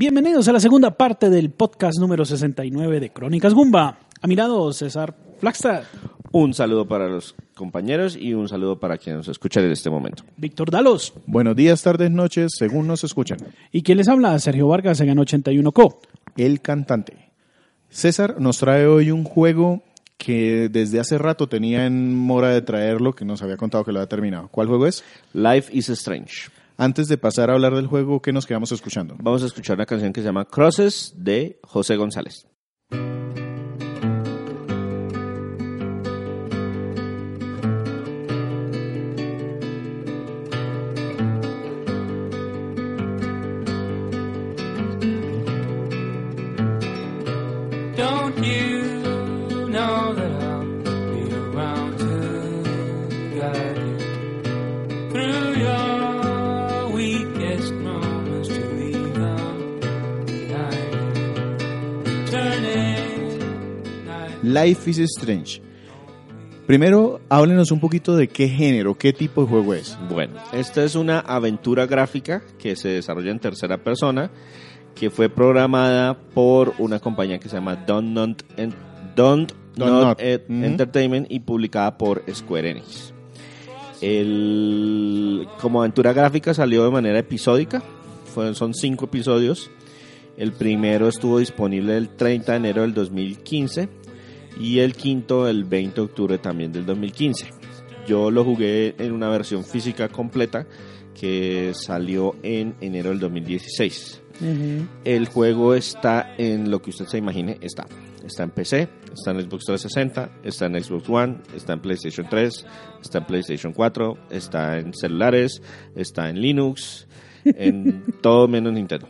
Bienvenidos a la segunda parte del podcast número 69 de Crónicas Gumba. A mi lado, César Flagstad, Un saludo para los compañeros y un saludo para quienes nos escuchan en este momento. Víctor Dalos Buenos días, tardes, noches, según nos escuchan. y quien les habla, Sergio Vargas, en 81 Co. El cantante. César nos trae hoy un juego que desde hace rato tenía en mora de traerlo, que nos había contado que lo había terminado. ¿Cuál juego es? Life is Strange. Antes de pasar a hablar del juego, ¿qué nos quedamos escuchando? Vamos a escuchar una canción que se llama Crosses de José González. Life is Strange. Primero, háblenos un poquito de qué género, qué tipo de juego es. Bueno, esta es una aventura gráfica que se desarrolla en tercera persona, que fue programada por una compañía que se llama Don't Not, En- Don't Don't Not Not. Ed- Ujú. Entertainment y publicada por Square Enix. El, como aventura gráfica salió de manera episódica, fueron, son cinco episodios. El primero estuvo disponible el 30 de enero del 2015 y el quinto el 20 de octubre también del 2015. Yo lo jugué en una versión física completa que salió en enero del 2016. El juego está en lo que usted se imagine, está. Está en PC, está en Xbox 360, está en Xbox One, está en PlayStation 3, está en PlayStation 4, está en celulares, está en Linux, en todo menos Nintendo.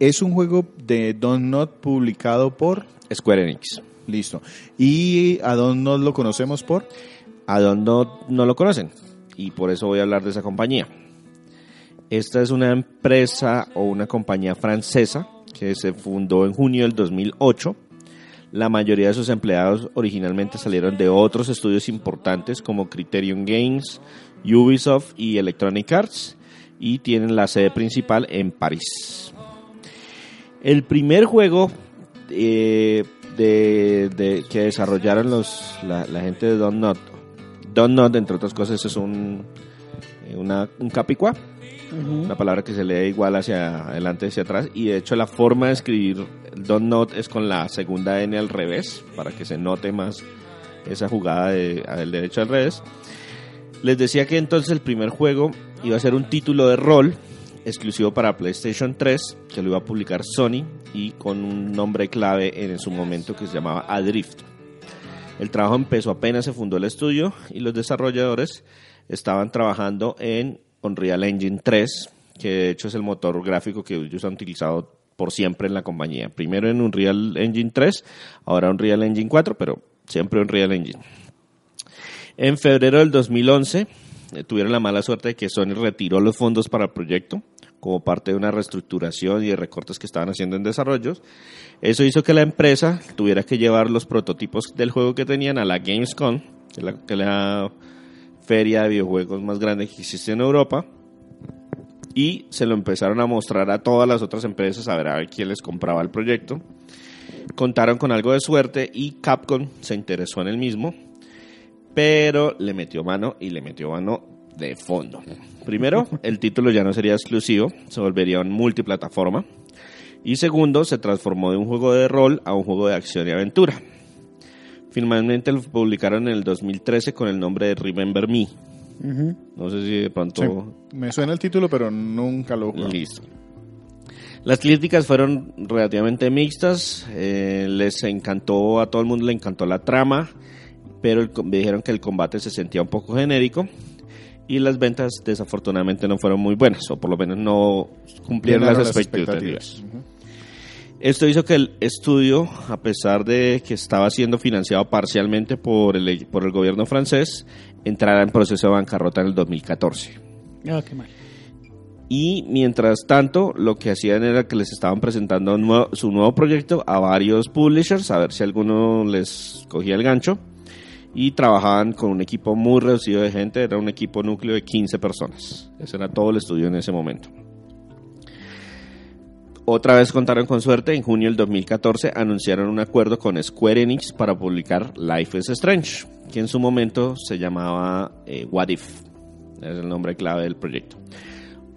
Es un juego de Don't Not publicado por... Square Enix. Listo. ¿Y a Don't Not lo conocemos por? a no, no lo conocen y por eso voy a hablar de esa compañía. Esta es una empresa o una compañía francesa que se fundó en junio del 2008. La mayoría de sus empleados originalmente salieron de otros estudios importantes como Criterion Games, Ubisoft y Electronic Arts y tienen la sede principal en París. El primer juego eh, de, de- que desarrollaron los, la, la gente de Don't Not, Don't Not, entre otras cosas, es un, eh, una, un capicua, una palabra que se lee igual hacia adelante y hacia atrás, y de hecho la forma de escribir Don't Not es con la segunda N al revés, para que se note más esa jugada de- del derecho al revés. Les decía que entonces el primer juego iba a ser un título de rol exclusivo para PlayStation 3, que lo iba a publicar Sony y con un nombre clave en su momento que se llamaba Adrift. El trabajo empezó apenas se fundó el estudio y los desarrolladores estaban trabajando en Unreal Engine 3, que de hecho es el motor gráfico que ellos han utilizado por siempre en la compañía. Primero en Unreal Engine 3, ahora Unreal Engine 4, pero siempre Unreal Engine. En febrero del 2011 eh, tuvieron la mala suerte de que Sony retiró los fondos para el proyecto como parte de una reestructuración y de recortes que estaban haciendo en desarrollos. Eso hizo que la empresa tuviera que llevar los prototipos del juego que tenían a la Gamescom, que es la, feria de videojuegos más grande que existe en Europa, y se lo empezaron a mostrar a todas las otras empresas a ver a quién les compraba el proyecto. Contaron con algo de suerte y Capcom se interesó en el mismo, pero le metió mano y le metió mano de fondo. Primero, el título ya no sería exclusivo, se volvería un multiplataforma. Y segundo, se transformó de un juego de rol a un juego de acción y aventura. Finalmente lo publicaron en el 2013 con el nombre de Remember Me. No sé si de pronto... Sí, me suena el título, pero nunca lo. Listo. Las críticas fueron relativamente mixtas. eh, les encantó, a todo el mundo le encantó la trama, pero el com- me dijeron que el combate se sentía un poco genérico. y las ventas desafortunadamente no fueron muy buenas, o por lo menos no cumplieron Llenaron las expectativas. Esto hizo que el estudio, a pesar de que estaba siendo financiado parcialmente por el, por el gobierno francés, entrara en proceso de bancarrota en el 2014. Ah, qué mal. Y mientras tanto, lo que hacían era que les estaban presentando nuevo- su nuevo proyecto a varios publishers, a ver si alguno les cogía el gancho. Y trabajaban con un equipo muy reducido de gente, era un equipo núcleo de 15 personas. Ese era todo el estudio en ese momento. Otra vez contaron con suerte, en junio del 2014 anunciaron un acuerdo con Square Enix para publicar Life is Strange, que en su momento se llamaba eh, What If, es el nombre clave del proyecto.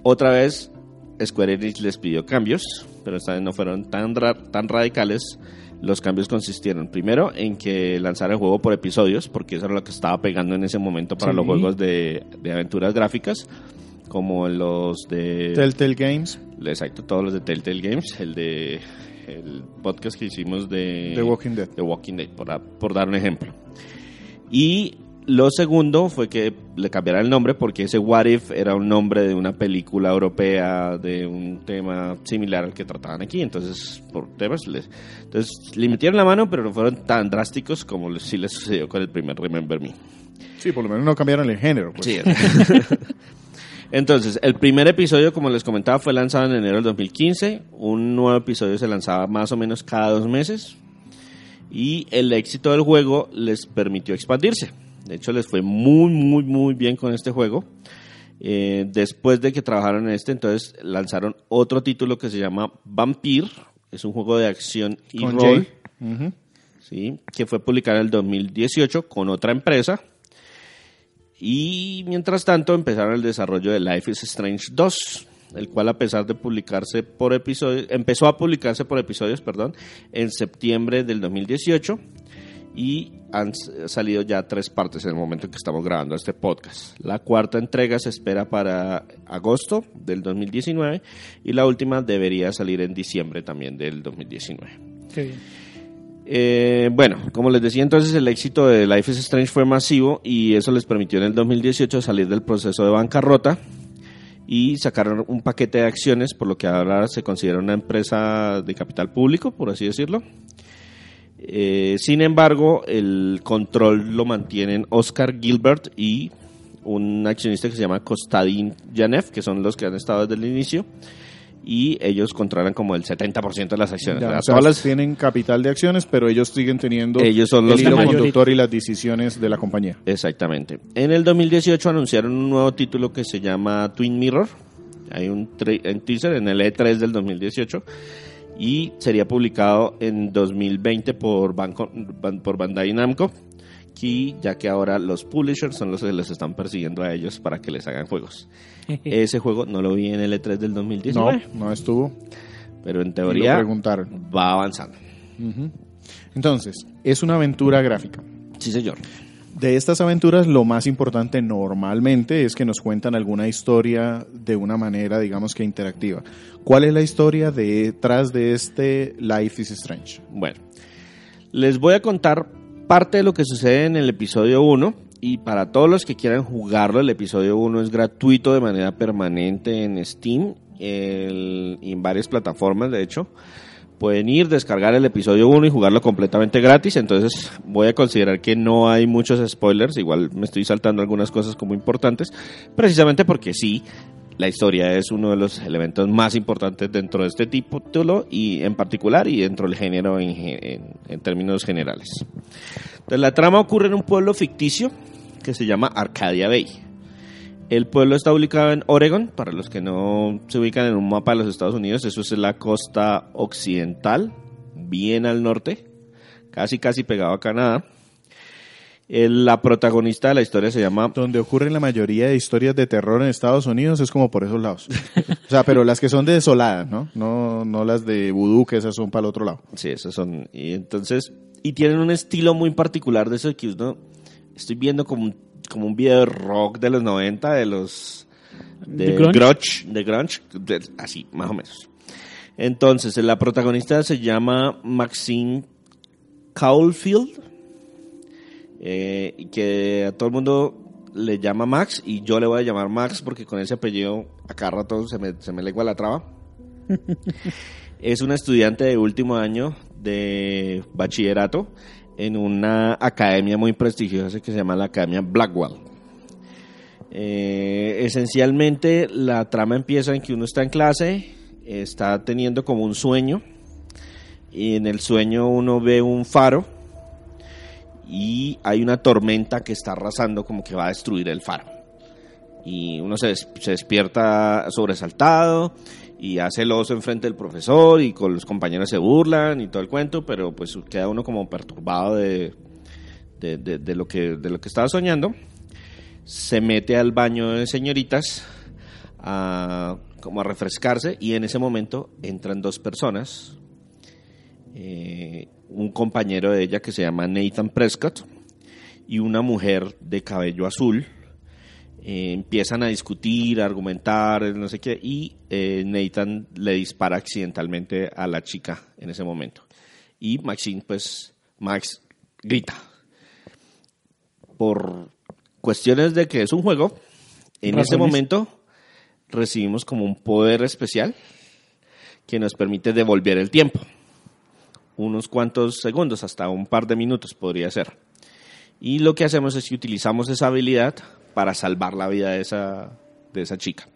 Otra vez Square Enix les pidió cambios, pero no fueron tan, tan radicales. Los cambios consistieron primero en que lanzara el juego por episodios, porque eso era lo que estaba pegando en ese momento para Sí. los juegos de, de aventuras gráficas, como los de... Telltale Games, Exacto, todos los de Telltale Games, el de el podcast que hicimos de The Walking Dead. The Walking Dead, por, por dar un ejemplo. Y lo segundo fue que le cambiara el nombre porque ese What If era un nombre de una película europea de un tema similar al que trataban aquí. Entonces, por temas, les, entonces le metieron la mano, pero no fueron tan drásticos como les- sí les sucedió con el primer Remember Me. Sí, por lo menos no cambiaron el género. pues. Sí. Entonces, el primer episodio, como les comentaba, fue lanzado en enero del 2015. Un nuevo episodio se lanzaba más o menos cada dos meses. Y el éxito del juego les permitió expandirse. De hecho, les fue muy, muy, muy bien con este juego. Eh, después de que trabajaron en este, entonces lanzaron otro título que se llama Vampire. Es un juego de acción y Con rol. ¿sí? que fue publicada en el 2018 con otra empresa. Y mientras tanto empezaron el desarrollo de Life is Strange 2, el cual a pesar de publicarse por episodios, empezó a publicarse por episodios, perdón, en septiembre del 2018 y han salido ya tres partes en el momento en que estamos grabando este podcast. La cuarta entrega se espera para agosto del 2019 y la última debería salir en diciembre también del 2019. Qué bien. Eh, bueno, como les decía entonces, el éxito de Life is Strange fue masivo y eso les permitió en el 2018 salir del proceso de bancarrota y sacaron un paquete de acciones, por lo que ahora se considera una empresa de capital público, por así decirlo. Eh, sin embargo, el control lo mantienen Oscar Gilbert y un accionista que se llama Kostadin Yanev, que son los que han estado desde el inicio, y ellos controlan como el 70% de las acciones. Ya, O sea, o sea, todas las- tienen capital de acciones, pero ellos siguen teniendo Ellos son los el hilo conductor y las decisiones de la compañía. Exactamente. En el 2018 anunciaron un nuevo título que se llama Twin Mirror. Hay un, un teaser en el E3 del 2018 y sería publicado en 2020 por, Banco, Ban- por Bandai Namco, que ya que ahora los publishers son los que les están persiguiendo a ellos para que les hagan juegos. Ese juego no lo vi en el E3 del No, 2019, no estuvo. pero en Y teoría va avanzando. Entonces, es una aventura gráfica. Sí, señor. De estas aventuras, lo más importante normalmente es que nos cuentan alguna historia de una manera, digamos que interactiva. ¿Cuál es la historia detrás de este Life is Strange? Bueno, les voy a contar parte de lo que sucede en el episodio 1 y para todos los que quieran jugarlo, el episodio 1 es gratuito de manera permanente en Steam y en varias plataformas, de hecho. Pueden ir, descargar el episodio 1 y jugarlo completamente gratis, entonces voy a considerar que no hay muchos spoilers, igual me estoy saltando algunas cosas como importantes, precisamente porque sí, la historia es uno de los elementos más importantes dentro de este título y en particular y dentro del género en- en términos generales. Entonces, la trama ocurre en un pueblo ficticio que se llama Arcadia Bay. El pueblo está ubicado en Oregon, para los que no se ubican en un mapa de los Estados Unidos, eso es la costa occidental, bien al norte, casi casi pegado a Canadá. La protagonista de la historia se llama Donde ocurren la mayoría de historias de terror en Estados Unidos es como por esos lados. O sea, pero las que son de desoladas, ¿no? No, no las de vudú, que esas son para el otro lado. Sí, esos son. Y entonces, y tienen un estilo muy particular de eso que uno, estoy viendo como un, como un video de rock de los 90, de los... De, ¿De grunge? de grunge, de- así, más o menos. Entonces, la protagonista se llama Maxine Caulfield, eh, que a todo el mundo le llama Max y yo le voy a llamar Max porque con ese apellido acá rato se me, se me lengua la traba. es una estudiante de último año de bachillerato en una academia muy prestigiosa que se llama la Academia Blackwell. Eh, esencialmente la trama empieza en que uno está en clase, está teniendo como un sueño y en el sueño uno ve un faro y hay una tormenta que está arrasando como que va a destruir el faro. Y uno se, se despierta sobresaltado y hace el oso enfrente del profesor y con los compañeros se burlan y todo el cuento, pero pues queda uno como perturbado de, de, de- de lo, que, de lo que estaba soñando. Se mete al baño de señoritas a, como a refrescarse y en ese momento entran dos personas, eh, un compañero de ella que se llama Nathan Prescott y una mujer de cabello azul. Eh, empiezan a discutir, a argumentar, no sé qué, y eh, Nathan le dispara accidentalmente a la chica en ese momento. Y Maxine, pues, Max grita. Por cuestiones de que es un juego, en ese momento recibimos como un poder especial que nos permite devolver el tiempo. Unos cuantos segundos, hasta un par de minutos podría ser. Y lo que hacemos es que utilizamos esa habilidad para salvar la vida de esa, de esa chica.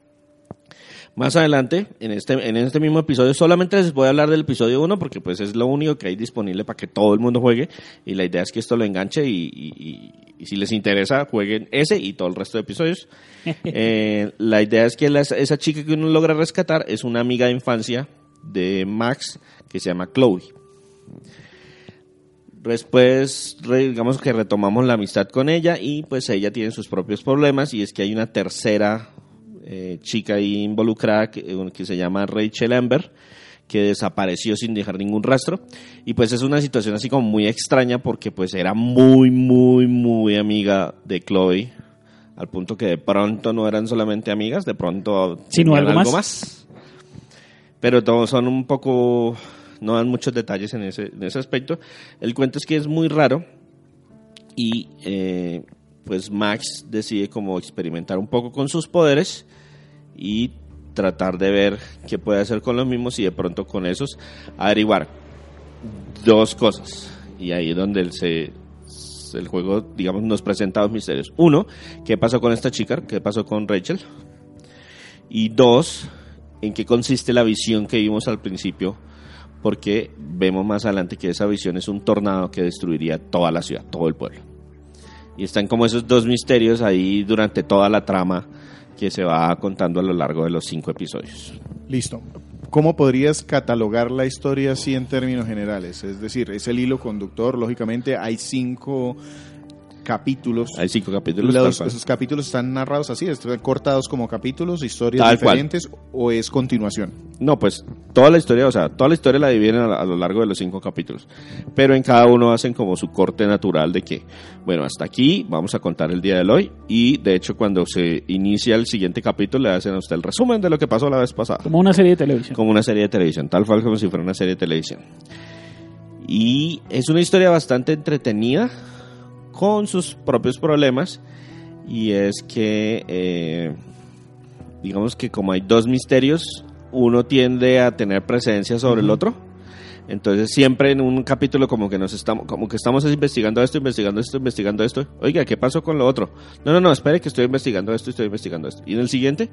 Más adelante, en este, en este mismo episodio, solamente les voy a hablar del episodio 1 porque pues es lo único que hay disponible para que todo el mundo juegue y la idea es que esto lo enganche y, y- y- y si les interesa jueguen ese y todo el resto de episodios. Eh, la idea es que la- esa chica que uno logra rescatar es una amiga de infancia de Max que se llama Chloe. Después, re- digamos que retomamos la amistad con ella y pues ella tiene sus propios problemas y es que hay una tercera eh, chica ahí involucrada que, eh, que se llama Rachel Amber que desapareció sin dejar ningún rastro y pues es una situación así como muy extraña porque pues era muy muy muy amiga de Chloe al punto que de pronto no eran solamente amigas de pronto Sino algo más. pero todos son un poco, no dan muchos detalles en ese, en ese aspecto. El cuento es que es muy raro y eh, pues Max decide como experimentar un poco con sus poderes y tratar de ver qué puede hacer con los mismos y de pronto con esos averiguar dos cosas. Y ahí es donde el, juego, digamos, nos presenta dos misterios. Uno, ¿qué pasó con esta chica? ¿Qué pasó con Rachel? Y dos, en qué consiste la visión que vimos al principio, porque vemos más adelante que esa visión es un tornado que destruiría toda la ciudad, todo el pueblo. Y están como esos dos misterios ahí durante toda la trama que se va contando a lo largo de los cinco episodios. Listo. ¿Cómo podrías catalogar la historia así en términos generales? Es decir, es el hilo conductor, lógicamente hay cinco capítulos. Hay cinco capítulos. Los- cual. esos capítulos están narrados así, están cortados como capítulos, historias Tal cual. diferentes o es continuación. No, pues toda la historia, o sea, toda la historia la dividen a, a lo largo de los cinco capítulos. Pero en cada uno hacen como su corte natural de que, bueno, hasta aquí vamos a contar el día de hoy. Y de hecho, cuando se inicia el siguiente capítulo, le hacen a usted el resumen de lo que pasó la vez pasada. Como una serie de televisión. Como una serie de televisión, tal cual como si fuera una serie de televisión. Y es una historia bastante entretenida, con sus propios problemas. Y es que, eh, digamos que como hay dos misterios, uno tiende a tener presencia sobre el otro. Entonces siempre en un capítulo como que nos estamos, como que estamos investigando esto, investigando esto, investigando esto. Oiga, ¿qué pasó con lo otro? No, no, no, espere que estoy investigando esto, estoy investigando esto. Y en el siguiente,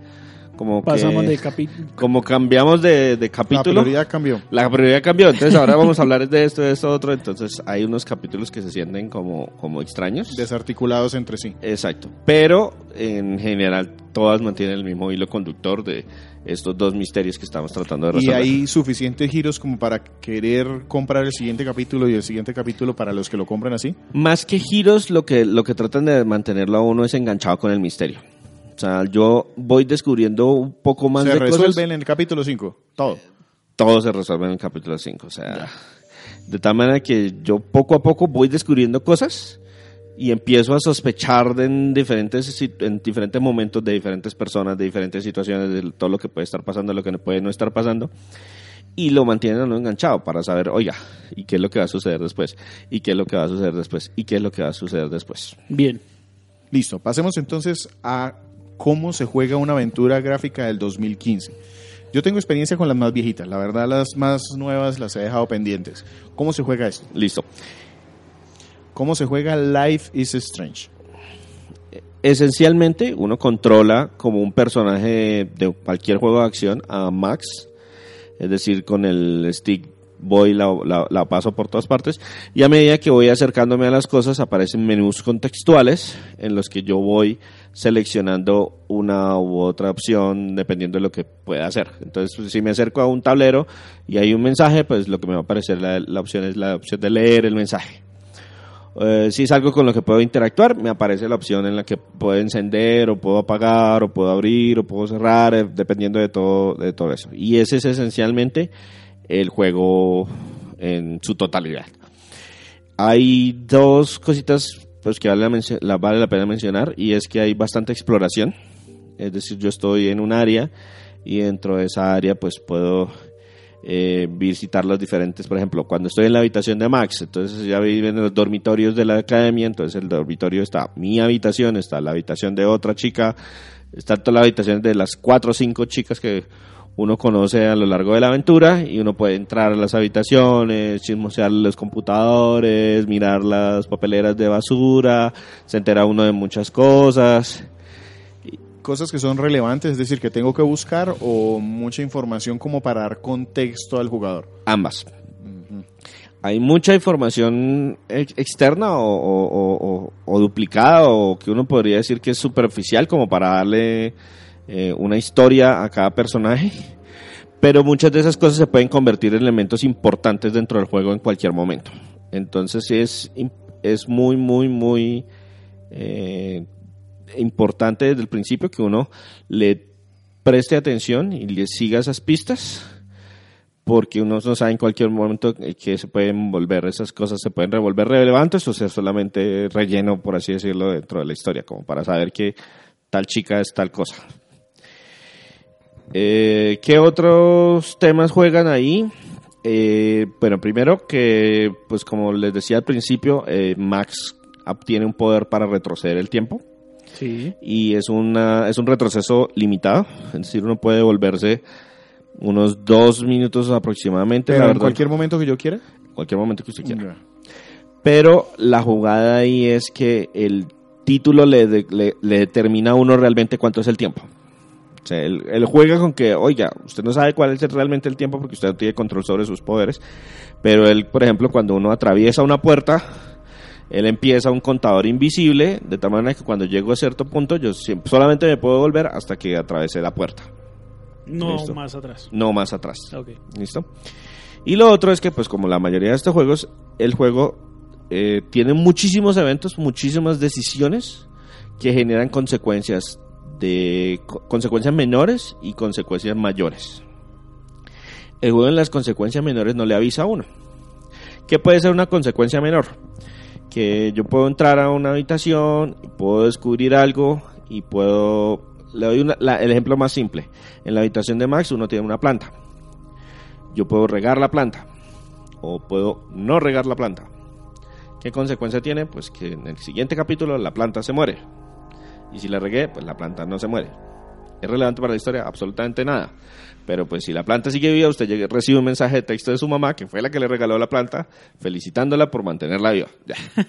como Pasamos que, de capítulo. como cambiamos de, de La capítulo, prioridad cambió. la prioridad cambió, entonces ahora vamos a hablar de esto, de esto, otro. Entonces hay unos capítulos que se sienten como, como extraños. Desarticulados entre sí. Exacto. Pero en general todas mantienen el mismo hilo conductor de estos dos misterios que estamos tratando de Y resolver. hay suficientes giros como para querer comprar el siguiente capítulo y el siguiente capítulo para los que lo compran así. Más que giros, lo que, lo que tratan de mantenerlo a uno es enganchado con el misterio. O sea, yo voy descubriendo un poco más Se de resuelven cosas. en el capítulo 5. Todo. Todo se resuelve en el capítulo 5. O sea, de tal manera que yo poco a poco voy descubriendo cosas y empiezo a sospechar de en diferentes, en diferentes momentos de diferentes personas, de diferentes situaciones, de todo lo que puede estar pasando, lo que no puede no estar pasando. Y lo mantienen a uno enganchado para saber, oiga, ¿y qué es lo que va a suceder después? ¿Y qué es lo que va a suceder después? ¿Y qué es lo que va a suceder después? Bien. Listo, pasemos entonces a cómo se juega una aventura gráfica del 2015. Yo tengo experiencia con las más viejitas, la verdad las más nuevas las he dejado pendientes. ¿Cómo se juega esto? Listo. ¿Cómo se juega Life is Strange? Esencialmente, uno controla como un personaje de cualquier juego de acción a Max, es decir, con el stick voy la, la, paso por todas partes y a medida que voy acercándome a las cosas aparecen menús contextuales en los que yo voy seleccionando una u otra opción dependiendo de lo que pueda hacer. Entonces, pues, si me acerco a un tablero y hay un mensaje, pues lo que me va a aparecer la, la opción es la opción de leer el mensaje. Eh, si es algo con lo que puedo interactuar, me aparece la opción en la que puedo encender o puedo apagar o puedo abrir o puedo cerrar, eh, dependiendo de todo, de todo eso. Y ese es esencialmente el juego en su totalidad. Hay dos cositas pues, que vale la, la- vale la pena mencionar y es que hay bastante exploración. Es decir, yo estoy en un área y dentro de esa área pues puedo eh, visitar los diferentes, por ejemplo, cuando estoy en la habitación de Max, entonces ya viven los dormitorios de la academia, entonces el dormitorio está mi habitación, está la habitación de otra chica, está toda la habitación de las cuatro o cinco chicas que uno conoce a lo largo de la aventura y uno puede entrar a las habitaciones, chismosear los computadores, mirar las papeleras de basura, se entera uno de muchas cosas. Cosas que son relevantes, es decir, que tengo que buscar o mucha información como para dar contexto al jugador. ambas. Hay mucha información ex- externa o- o- o duplicada o que uno podría decir que es superficial como para darle eh, una historia a cada personaje. Pero muchas de esas cosas se pueden convertir en elementos importantes dentro del juego en cualquier momento. Entonces es, es muy, muy, muy eh, importante desde el principio que uno le preste atención y le siga esas pistas porque uno no sabe en cualquier momento que se pueden volver, esas cosas se pueden revolver relevantes o ser solamente relleno, por así decirlo, dentro de la historia, como para saber que tal chica es tal cosa. Eh, ¿Qué otros temas juegan ahí? Eh, bueno, primero que, pues como les decía al principio, eh, Max obtiene un poder para retroceder el tiempo Sí. y es, una, es un retroceso limitado, es decir, uno puede volverse unos dos minutos aproximadamente, Pero la en verdad, cualquier momento que yo quiera. cualquier momento que usted quiera. Pero la jugada ahí es que el título le, de- le, le determina a uno realmente cuánto es el tiempo. O sea, él, él juega con que, oiga, usted no sabe cuál es realmente el tiempo porque usted no tiene control sobre sus poderes. Pero él, por ejemplo, cuando uno atraviesa una puerta, él empieza un contador invisible, de tal manera que cuando llego a cierto punto, yo siempre- solamente me puedo volver hasta que atravesé la puerta, No Listo. más atrás. no más atrás. ¿Listo? Y lo otro es que, pues como la mayoría de estos juegos, el juego eh, tiene muchísimos eventos, muchísimas decisiones que generan consecuencias de co- consecuencias menores y consecuencias mayores. El juego en las consecuencias menores no le avisa a uno. ¿Qué puede ser una consecuencia menor? Que yo puedo entrar a una habitación, puedo descubrir algo y puedo... Le doy una- el ejemplo más simple. En la habitación de Max uno tiene una planta. Yo puedo regar la planta o puedo no regar la planta. ¿Qué consecuencia tiene? Pues que en el siguiente capítulo la planta se muere. Y si la regué, pues la planta no se muere. ¿Es relevante para la historia? Absolutamente nada. Pero pues si la planta sigue viva, usted llega- recibe un mensaje de texto de su mamá, que fue la que le regaló la planta, felicitándola por mantenerla viva. Ya.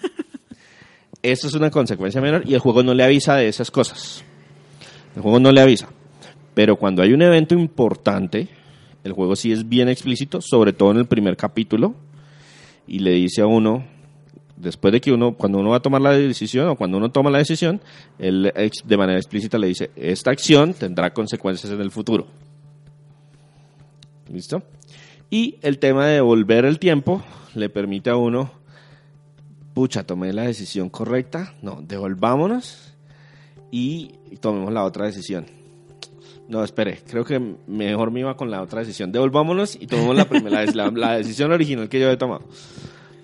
Eso es una consecuencia menor y el juego no le avisa de esas cosas. El juego no le avisa. Pero cuando hay un evento importante, el juego sí es bien explícito, sobre todo en el primer capítulo, y le dice a uno, después de que uno, cuando uno va a tomar la decisión o cuando uno toma la decisión, él de manera explícita le dice, esta acción tendrá consecuencias en el futuro. ¿Listo? Y el tema de volver el tiempo le permite a uno, pucha, tomé la decisión correcta, no, devolvámonos y tomemos la otra decisión. No, espere, creo que mejor me iba con la otra decisión. Devolvámonos y tomemos la primera, la, la decisión original que yo he tomado.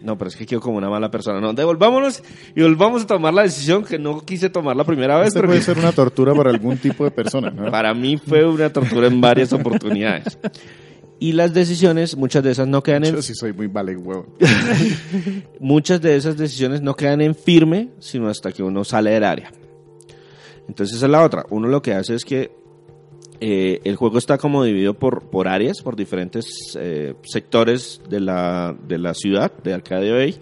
No, pero es que quedo como una mala persona. No, devolvámonos y volvamos a tomar la decisión que no quise tomar la primera vez. Este puede ser una tortura para algún tipo de persona, ¿no? para mí fue una tortura en varias oportunidades. Y las decisiones, muchas de esas no quedan en Yo sí soy muy vale huevo. muchas de esas decisiones no quedan en firme, sino hasta que uno sale del área. Entonces esa es la otra. Uno lo que hace es que eh, el juego está como dividido por, por áreas, por diferentes eh, sectores de la, de la ciudad de Arcadia Bay,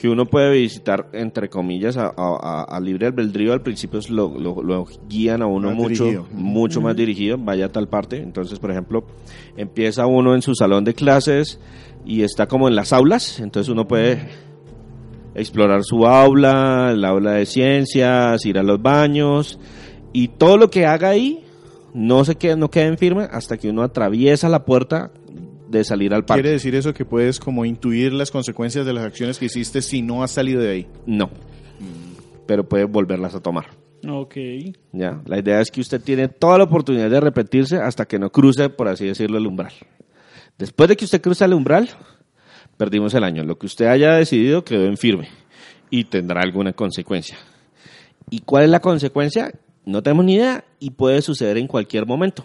que uno puede visitar, entre comillas, a, a- a- libre albedrío. Al principio es lo, lo- lo guían a uno Más mucho, dirigido. mucho más dirigido, vaya a tal parte. Entonces, por ejemplo, empieza uno en su salón de clases y está como en las aulas, entonces uno puede explorar su aula, el aula de ciencias, ir a los baños y todo lo que haga ahí no se quede, no quede en firme hasta que uno atraviesa la puerta de salir al parque. Quiere decir eso que puedes como intuir las consecuencias de las acciones que hiciste si no has salido de ahí. No, pero puede volverlas a tomar. Ok. Ya, la idea es que usted tiene toda la oportunidad de repetirse hasta que no cruce, por así decirlo, el umbral. Después de que usted cruza el umbral, perdimos el año. Lo que usted haya decidido quedó en firme y tendrá alguna consecuencia. ¿Y cuál es la consecuencia? No tenemos ni idea y puede suceder en cualquier momento.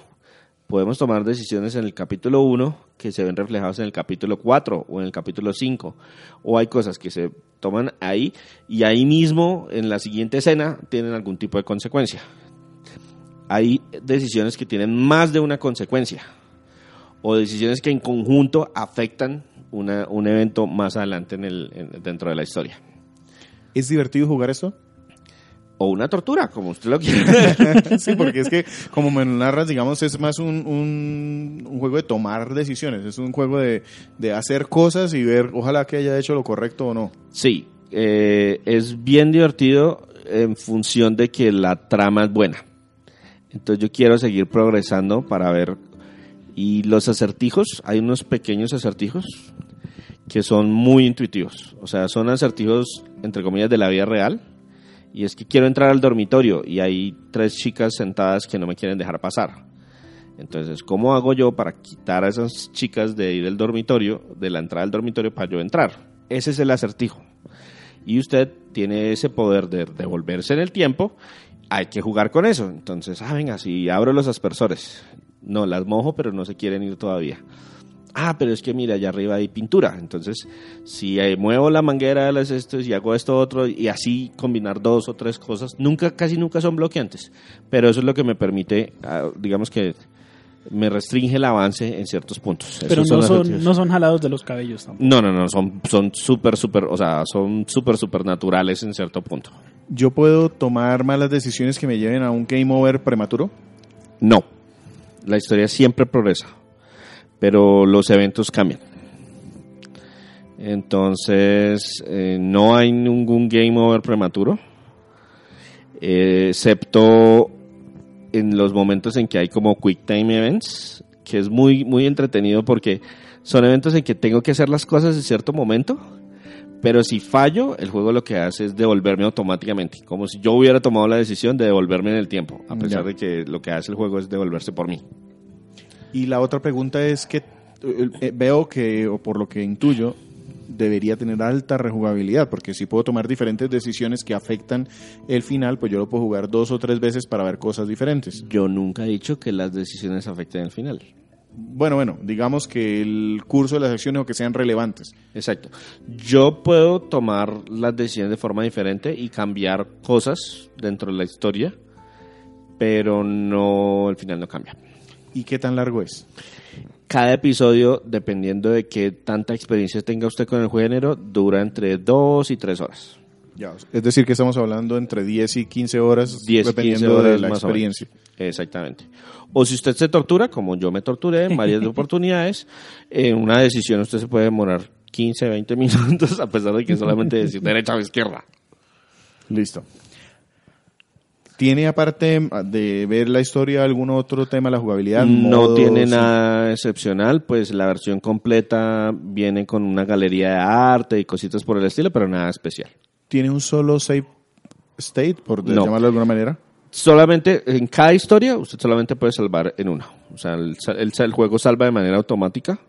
Podemos tomar decisiones en el capítulo 1 que se ven reflejadas en el capítulo 4 o en el capítulo 5. O hay cosas que se toman ahí y ahí mismo en la siguiente escena tienen algún tipo de consecuencia. Hay decisiones que tienen más de una consecuencia o decisiones que en conjunto afectan una- un evento más adelante en el, en- dentro de la historia. ¿Es divertido jugar esto? O una tortura, como usted lo quiera. sí, porque es que como me lo narras, digamos, es más un, un, un juego de tomar decisiones, es un juego de, de hacer cosas y ver, ojalá que haya hecho lo correcto o no. Sí, eh, es bien divertido en función de que la trama es buena. Entonces yo quiero seguir progresando para ver. Y los acertijos, hay unos pequeños acertijos que son muy intuitivos. O sea, son acertijos, entre comillas, de la vida real. Y es que quiero entrar al dormitorio y hay tres chicas sentadas que no me quieren dejar pasar. Entonces, ¿cómo hago yo para quitar a esas chicas de ir al dormitorio, de la entrada al dormitorio, para yo entrar? Ese es el acertijo. Y usted tiene ese poder de devolverse en el tiempo. Hay que jugar con eso. Entonces, ah, venga, si abro los aspersores. No, las mojo, pero no se quieren ir todavía. Ah, pero es que mira, allá arriba hay pintura. Entonces, si eh, muevo la manguera de las estos y hago esto otro y así combinar dos o tres cosas, nunca, casi nunca son bloqueantes. Pero eso es lo que me permite, ah, digamos que me restringe el avance en ciertos puntos. Pero Esos no son, acertijos. no son jalados de los cabellos tampoco. No, no, no, son son súper, súper, o sea, son súper, súper naturales en cierto punto. ¿Yo puedo tomar malas decisiones que me lleven a un game over prematuro? No, la historia siempre progresa, pero los eventos cambian. Entonces, eh, no hay ningún game over prematuro, eh, excepto en los momentos en que hay como quick time events, que es muy, muy entretenido porque son eventos en que tengo que hacer las cosas en cierto momento, pero si fallo, el juego lo que hace es devolverme automáticamente, como si yo hubiera tomado la decisión de devolverme en el tiempo, a pesar Ya. de que lo que hace el juego es devolverse por mí. Y la otra pregunta es que eh, eh, veo que, o por lo que intuyo, debería tener alta rejugabilidad, porque si puedo tomar diferentes decisiones que afectan el final, pues yo lo puedo jugar dos o tres veces para ver cosas diferentes. Yo nunca he dicho que las decisiones afecten el final. Bueno, bueno, digamos que el curso de las acciones o que sean relevantes. Exacto. Yo puedo tomar las decisiones de forma diferente y cambiar cosas dentro de la historia, pero no, el final no cambia. ¿Y qué tan largo es? Cada episodio, dependiendo de qué tanta experiencia tenga usted con el género, dura entre dos y tres horas. Ya, es decir, que estamos hablando entre 10 y 15 horas, 10, dependiendo 15 horas de la experiencia. Exactamente. O si usted se tortura, como yo me torturé en varias oportunidades, en una decisión usted se puede demorar 15, 20 minutos, a pesar de que solamente decir derecha o izquierda. Listo. ¿Tiene aparte de ver la historia algún otro tema, la jugabilidad? No modos, tiene nada excepcional, pues la versión completa viene con una galería de arte y cositas por el estilo, pero nada especial. ¿Tiene un solo save state, por No. llamarlo de alguna manera? Solamente, en cada historia, usted solamente puede salvar en una. O sea, el, el- el juego salva de manera automática.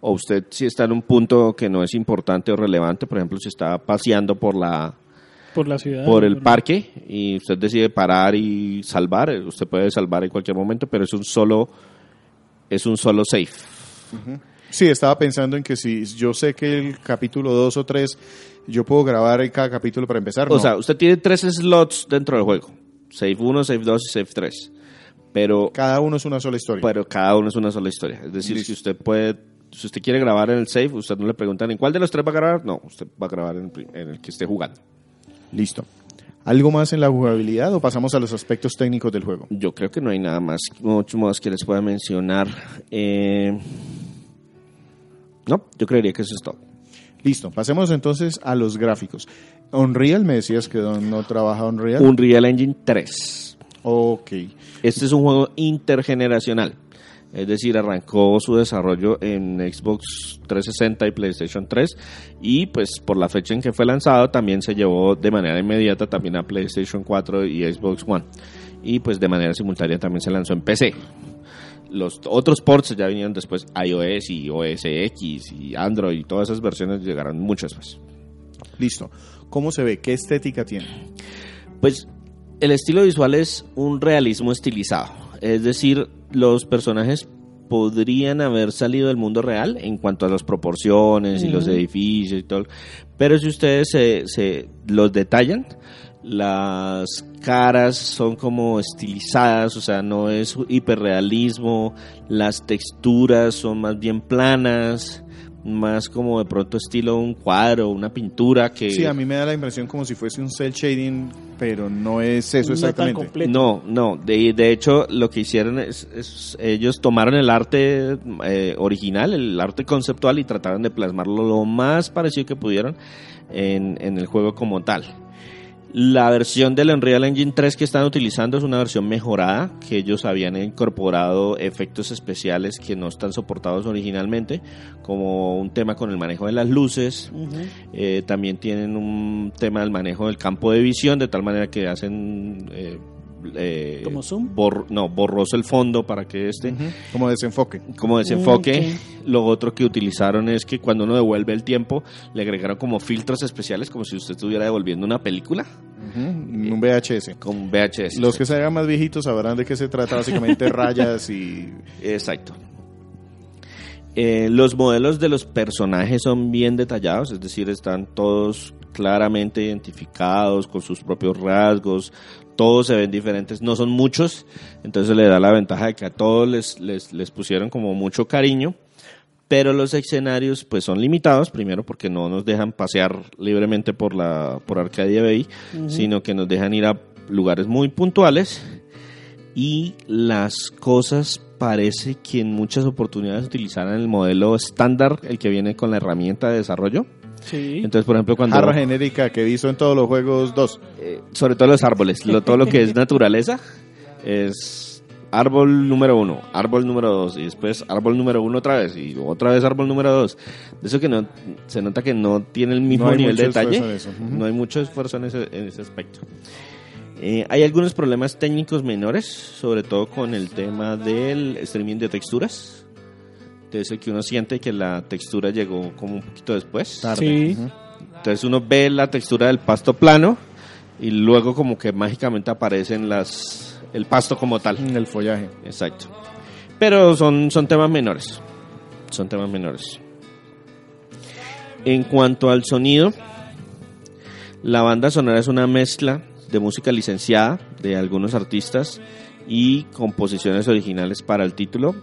O usted, si está en un punto que no es importante o relevante, por ejemplo, si está paseando por la Por la ciudad. por el parque y usted decide parar y salvar, eh, usted puede salvar en cualquier momento, pero es un solo es un solo save. Sí, estaba pensando en que si yo sé que el capítulo 2 o 3, yo puedo grabar en cada capítulo para empezar. O no. sea, usted tiene tres slots dentro del juego. Save 1, Save 2 y Save 3. Pero, Cada uno es una sola historia. pero cada uno es una sola historia. Es decir, Listo. si usted puede, si usted quiere grabar en el save, usted no le preguntan en cuál de los tres va a grabar. No, usted va a grabar en, el pri- en el que esté jugando. Listo. ¿Algo más en la jugabilidad o pasamos a los aspectos técnicos del juego? Yo creo que no hay nada más, mucho más que les pueda mencionar. Eh, no, yo creería que eso es todo. Listo. Pasemos entonces a los gráficos. Unreal, me decías que no trabaja Unreal. Unreal Engine 3. Ok. Este es un juego intergeneracional. Es decir, arrancó su desarrollo en Xbox 360 y PlayStation 3 y pues por la fecha en que fue lanzado también se llevó de manera inmediata también a PlayStation 4 y Xbox One. Y pues de manera simultánea también se lanzó en PC. Los otros ports ya vinieron después iOS y OS X y Android y todas esas versiones llegaron muchas más. Listo. ¿Cómo se ve? ¿Qué estética tiene? Pues el estilo visual es un realismo estilizado. Es decir, los personajes podrían haber salido del mundo real en cuanto a las proporciones y los edificios y todo. Pero si ustedes se, se los detallan, las caras son como estilizadas, o sea, no es hiperrealismo, las texturas son más bien planas, más como de pronto estilo un cuadro, una pintura que... Sí, a mí me da la impresión como si fuese un cel shading, pero no es eso No exactamente. completo. No, no. De, de hecho, lo que hicieron es, es- ellos tomaron el arte eh, original, el arte conceptual y trataron de plasmarlo lo más parecido que pudieron en, en el juego como tal. La versión del Unreal Engine 3 que están utilizando es una versión mejorada, que ellos habían incorporado efectos especiales que no están soportados originalmente, como un tema con el manejo de las luces, eh, también tienen un tema del manejo del campo de visión, de tal manera que hacen... eh, eh, ¿Como zoom? bor- no, borroso el fondo para que este, Como desenfoque. como desenfoque. Ok. Lo otro que utilizaron es que cuando uno devuelve el tiempo, le agregaron como filtros especiales, como si usted estuviera devolviendo una película Un VHS. con VHS. Los que se hagan más viejitos sabrán de qué se trata, básicamente rayas y... Exacto. Eh, los modelos de los personajes son bien detallados, es decir, están todos claramente identificados con sus propios rasgos, todos se ven diferentes, no son muchos, entonces le da la ventaja de que a todos les, les, les pusieron como mucho cariño, pero los escenarios pues son limitados, primero porque no nos dejan pasear libremente por la por Arcadia Bay, sino que nos dejan ir a lugares muy puntuales y las cosas parece que en muchas oportunidades utilizaran el modelo estándar, el que viene con la herramienta de desarrollo. Sí. Entonces, por ejemplo, cuando Jarra genérica que visto en todos los juegos 2. eh, sobre todo los árboles, lo- todo lo que es naturaleza es árbol número uno, árbol número dos y después árbol número uno otra vez y otra vez árbol número dos. De eso que no se nota que no tiene el mismo hay nivel de detalle, eso. Ujú. no hay mucho esfuerzo en ese, en ese aspecto. Eh, hay algunos problemas técnicos menores, sobre todo con el tema del streaming de texturas. De eso que uno siente que la textura llegó como un poquito después. Sí. Ujú. Entonces uno ve la textura del pasto plano y luego como que mágicamente aparecen las el pasto como tal. En el follaje. Exacto. Pero son, son temas menores. Son temas menores. En cuanto al sonido, la banda sonora es una mezcla de música licenciada de algunos artistas y composiciones originales para el título.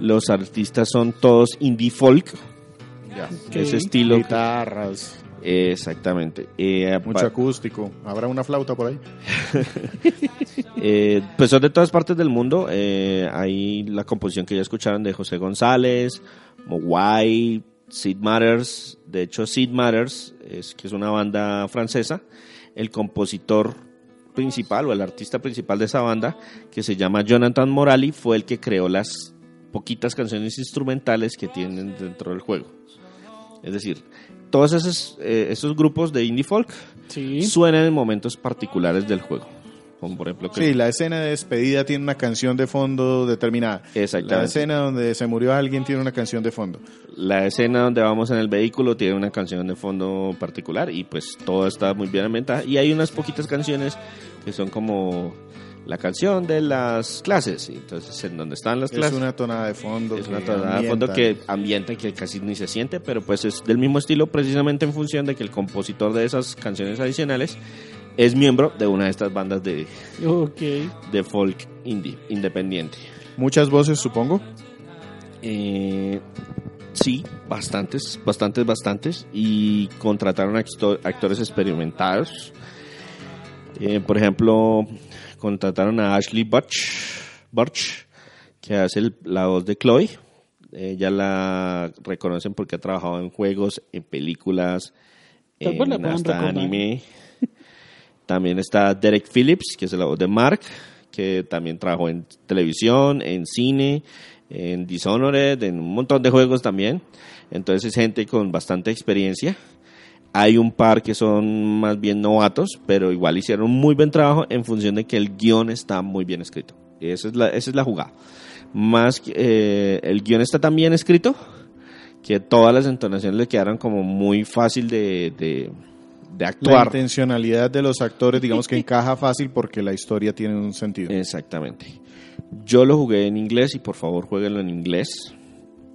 Los artistas son todos indie folk, Ya. ese estilo. Guitarras, Exactamente. Eh, mucho acústico. ¿Habrá una flauta por ahí? Eh, pues son de todas partes del mundo. Eh, hay la composición que ya escucharon de José González, Mogwai, Sid Matters. De hecho, Sid Matters, es, que es una banda francesa, el compositor principal o el artista principal de esa banda, que se llama Jonathan Morali, fue el que creó las poquitas canciones instrumentales que tienen dentro del juego. Es decir, todos esos, eh, esos grupos de indie folk Sí. suenan en momentos particulares del juego. Como por ejemplo que Sí, la escena de despedida tiene una canción de fondo determinada. Exactamente. La escena donde se murió alguien tiene una canción de fondo. la escena donde vamos en el vehículo tiene una canción de fondo particular y pues todo está muy bien ambientado. Y hay unas poquitas canciones que son como la canción de las clases. Y entonces, en donde están las Es clases. una tonada de fondo. es que una tonada de fondo que ambienta y que casi ni se siente, pero pues es del mismo estilo precisamente en función de que el compositor de esas canciones adicionales es miembro de una de estas bandas de, Ok. de folk indie, independiente. Muchas voces, supongo. Eh, sí, bastantes, bastantes, bastantes. Y contrataron actores experimentados. Eh, por ejemplo, contrataron a Ashley Butch, Burch, que hace el- la voz de Chloe. Ella la reconocen porque ha trabajado en juegos, en películas, en hasta anime. También está Derek Phillips, que es la voz de Mark, que también trabajó en televisión, en cine, en Dishonored, en un montón de juegos también. Entonces es gente con bastante experiencia. Hay un par que son más bien novatos, pero igual hicieron un muy buen trabajo en función de que el guion está muy bien escrito. Esa es la, esa es la jugada. Más que, eh, el guion está tan bien escrito que todas las entonaciones le quedaron como muy fácil de, de, de La actuar. intencionalidad de los actores, digamos que encaja fácil porque la historia tiene un sentido. Exactamente. Yo lo jugué en inglés y por favor jueguenlo en inglés.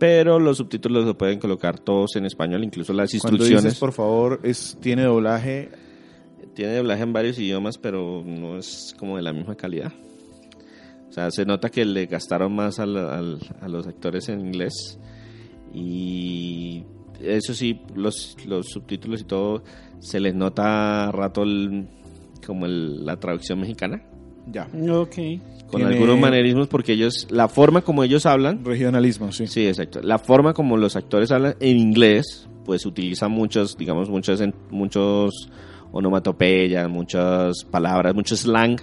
Pero los subtítulos lo pueden colocar todos en español, incluso las Cuando instrucciones. dices, por favor, es, tiene doblaje. Tiene doblaje en varios idiomas, pero no es como de la misma calidad. O sea, se nota que le gastaron más al- al- a los actores en inglés. Y eso sí, los, los subtítulos y todo, se les nota a rato el- como el- la traducción mexicana. Ya. Ok. Con Tiene- algunos manerismos, porque ellos, la forma como ellos hablan, Regionalismo, sí. Sí, exacto. La forma como los actores hablan en inglés, pues utilizan muchos, digamos, muchos, en- muchos onomatopeyas, muchas palabras, mucho slang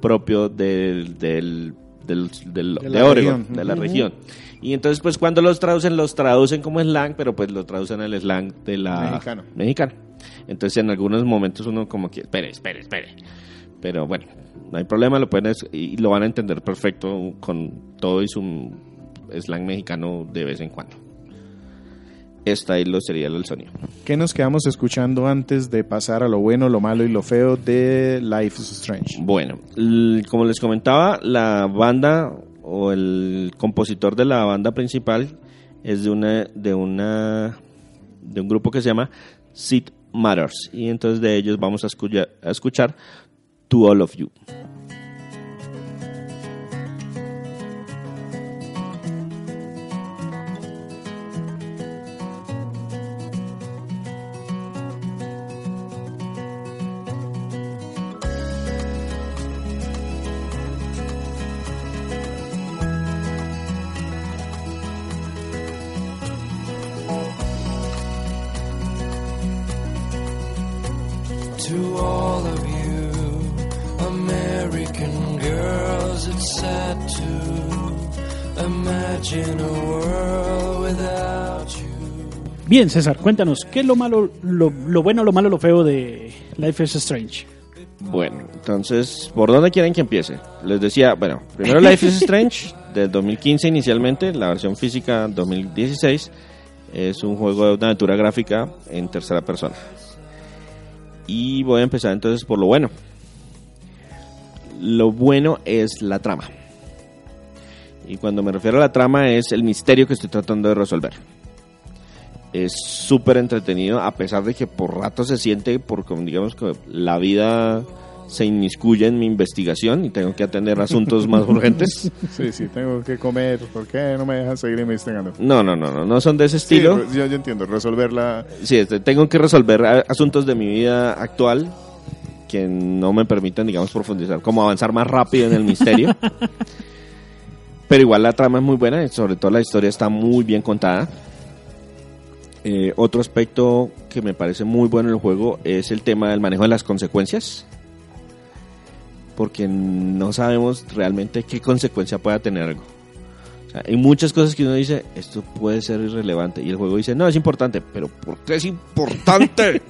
propio del, del, del, del- De de, Oregon, región. de la región. Y entonces, pues cuando los traducen, los traducen como slang, pero pues lo traducen al slang de la Mexicano. mexicana. Entonces, en algunos momentos uno como que, espere, espere, espere. Pero bueno, no hay problema, lo pueden y lo van a entender perfecto con todo y su slang mexicano de vez en cuando. Esta ahí lo sería el sonido. ¿Qué nos quedamos escuchando antes de pasar a lo bueno, lo malo y lo feo de Life is Strange? Bueno, como les comentaba, la banda o el compositor de la banda principal es de una de una de un grupo que se llama Sid Matters y entonces de ellos vamos a escuchar, a escuchar To All of You. Girls, it's sad to imagine a world without you. Bien, César, cuéntanos, ¿qué es lo malo, lo, lo bueno, lo malo, lo feo de Life is Strange? Bueno, entonces, ¿por dónde quieren que empiece? Les decía, bueno, primero Life is Strange, del 2015 inicialmente, la versión física 2016, es un juego de una aventura gráfica en tercera persona. Y voy a empezar entonces por lo bueno. Lo bueno es la trama. Y cuando me refiero a la trama es el misterio que estoy tratando de resolver. Es súper entretenido a pesar de que por rato se siente, por como digamos que la vida se inmiscuye en mi investigación y tengo que atender asuntos más urgentes. Sí, sí, tengo que comer. ¿Por qué no me dejan seguir investigando? No, no, no, no, no son de ese Sí, estilo. yo, yo entiendo, resolverla. Sí, este, tengo que resolver asuntos de mi vida actual que no me permiten, digamos, profundizar, como avanzar más rápido en el misterio. Pero igual la trama es muy buena y sobre todo la historia está muy bien contada. Eh, otro aspecto que me parece muy bueno en el juego es el tema del manejo de las consecuencias. Porque no sabemos realmente qué consecuencia pueda tener algo. Sea, hay muchas cosas que uno dice, esto puede ser irrelevante. Y el juego dice, no, es importante. Pero ¿por qué es importante?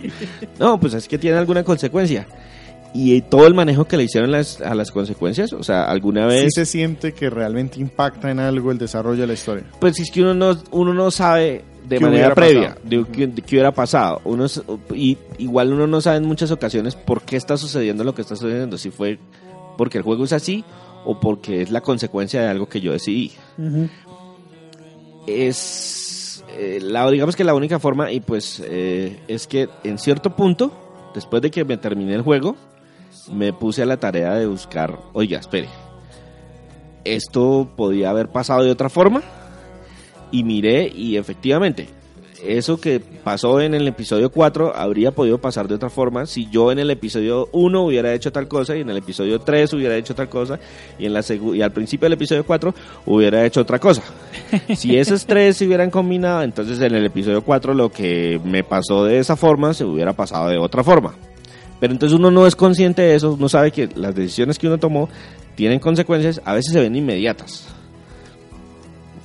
no, pues es que tiene alguna consecuencia. Y todo el manejo que le hicieron las- a las consecuencias, o sea, alguna Sí vez... se siente que realmente impacta en algo el desarrollo de la historia. Pues es que uno no, uno no sabe de ¿Qué manera previa pasado? de qué, de qué hubiera pasado. Uno, y igual uno no sabe en muchas ocasiones por qué está sucediendo lo que está sucediendo. Si fue porque el juego es así o porque es la consecuencia de algo que yo decidí. Es, eh, la, digamos que la única forma, y pues eh, es que en cierto punto después de que me terminé el juego, me puse a la tarea de buscar, oiga, espere, esto podía haber pasado de otra forma y miré y efectivamente eso que pasó en el episodio 4 habría podido pasar de otra forma si yo en el episodio 1 hubiera hecho tal cosa y en el episodio 3 hubiera hecho tal cosa y en la y al principio del episodio 4 hubiera hecho otra cosa. Si esos tres se hubieran combinado, entonces en el episodio 4 lo que me pasó de esa forma se hubiera pasado de otra forma. Pero entonces uno no es consciente de eso, uno sabe que las decisiones que uno tomó tienen consecuencias, a veces se ven inmediatas.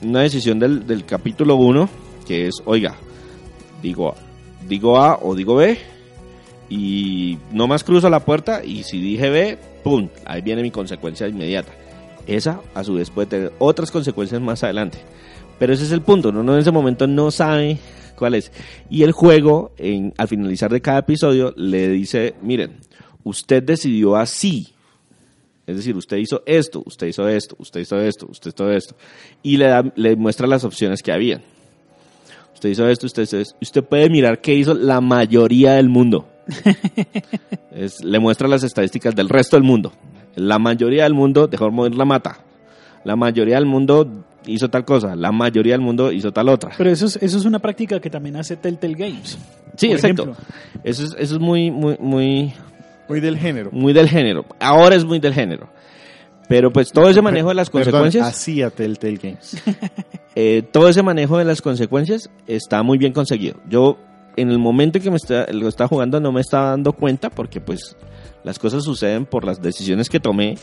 Una decisión del, del capítulo 1 es, oiga, digo, digo A o digo B y no más cruzo la puerta y si dije B, ¡pum! Ahí viene mi consecuencia inmediata. Esa a su vez puede tener otras consecuencias más adelante. Pero ese es el punto, uno en ese momento no sabe cuál es. Y el juego, en, al finalizar de cada episodio, le dice, miren, usted decidió así. Es decir, usted hizo esto, usted hizo esto, usted hizo esto, usted hizo esto. Y le, da- le muestra las opciones que habían. Usted hizo esto, usted. Usted puede mirar qué hizo la mayoría del mundo. Es- le muestra las estadísticas del resto del mundo. La mayoría del mundo dejó morir la mata. La mayoría del mundo hizo tal cosa. La mayoría del mundo hizo tal otra. Pero eso es, eso es una práctica que también hace Telltale Games. Sí, por exacto. Eso es, eso es muy, muy, muy, Muy del género. muy del género. Ahora es muy del género. Pero pues todo ese manejo de las Perdón, consecuencias, hacía Telltale Games. eh, todo ese manejo de las consecuencias está muy bien conseguido. Yo en el momento en que me está, lo estaba jugando no me estaba dando cuenta porque pues las cosas suceden por las decisiones que tomé.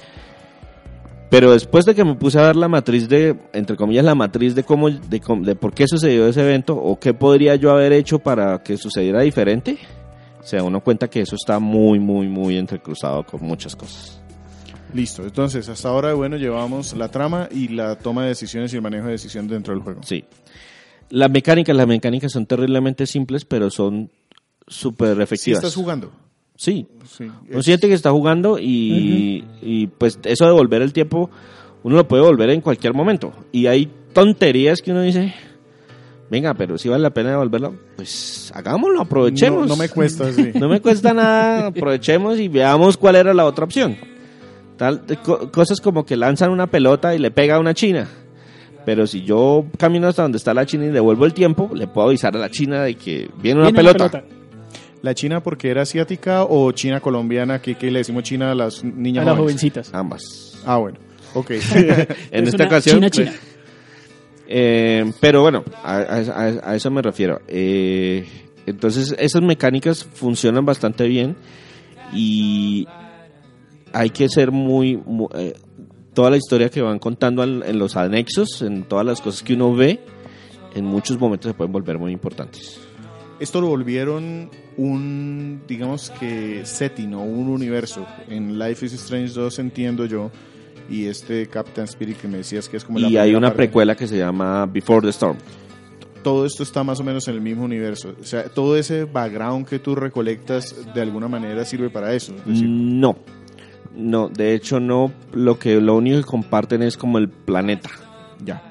Pero después de que me puse a ver la matriz de, entre comillas, la matriz de cómo, de, cómo- de por qué sucedió ese evento o qué podría yo haber hecho para que sucediera diferente, se da uno cuenta que eso está muy, muy, muy entrecruzado con muchas cosas. Listo. Entonces, hasta ahora, bueno, llevamos la trama y la toma de decisiones y el manejo de decisiones dentro del juego. Sí. Las mecánicas, las mecánicas son terriblemente simples, pero son súper efectivas. estás jugando. Sí. Sí. Uno siente que está jugando y, y, pues eso de volver el tiempo, uno lo puede volver en cualquier momento. Y hay tonterías que uno dice, venga, pero si vale la pena devolverlo, pues hagámoslo, aprovechemos. No, no me cuesta, sí. No me cuesta nada, aprovechemos y veamos cuál era la otra opción. Tal, co- cosas como que lanzan una pelota y le pega a una china. Pero si yo camino hasta donde está la china y devuelvo el tiempo, le puedo avisar a la china de que viene una Viene pelota. ¿La China porque era asiática o China colombiana? que que le decimos China a las niñas A las jóvenes? jovencitas. Ambas. Ah, bueno. Ok. En Es esta una ocasión. China, pues, China. Eh, pero bueno, a, a- a- a eso me refiero. Eh, entonces, esas mecánicas funcionan bastante bien y hay que ser muy... mu- eh, toda la historia que van contando al- en los anexos, en todas las cosas que uno ve, en muchos momentos se pueden volver muy importantes. Esto lo volvieron un, digamos que, setting o un universo. En Life is Strange 2 entiendo yo. Y este Captain Spirit que me decías que es como la Y hay primera una parte. precuela que se llama Before the Storm. Todo esto está más o menos en el mismo universo. O sea, todo ese background que tú recolectas de alguna manera sirve para eso. Es decir, No, no, de hecho no, lo que lo único que comparten es como el planeta. ya.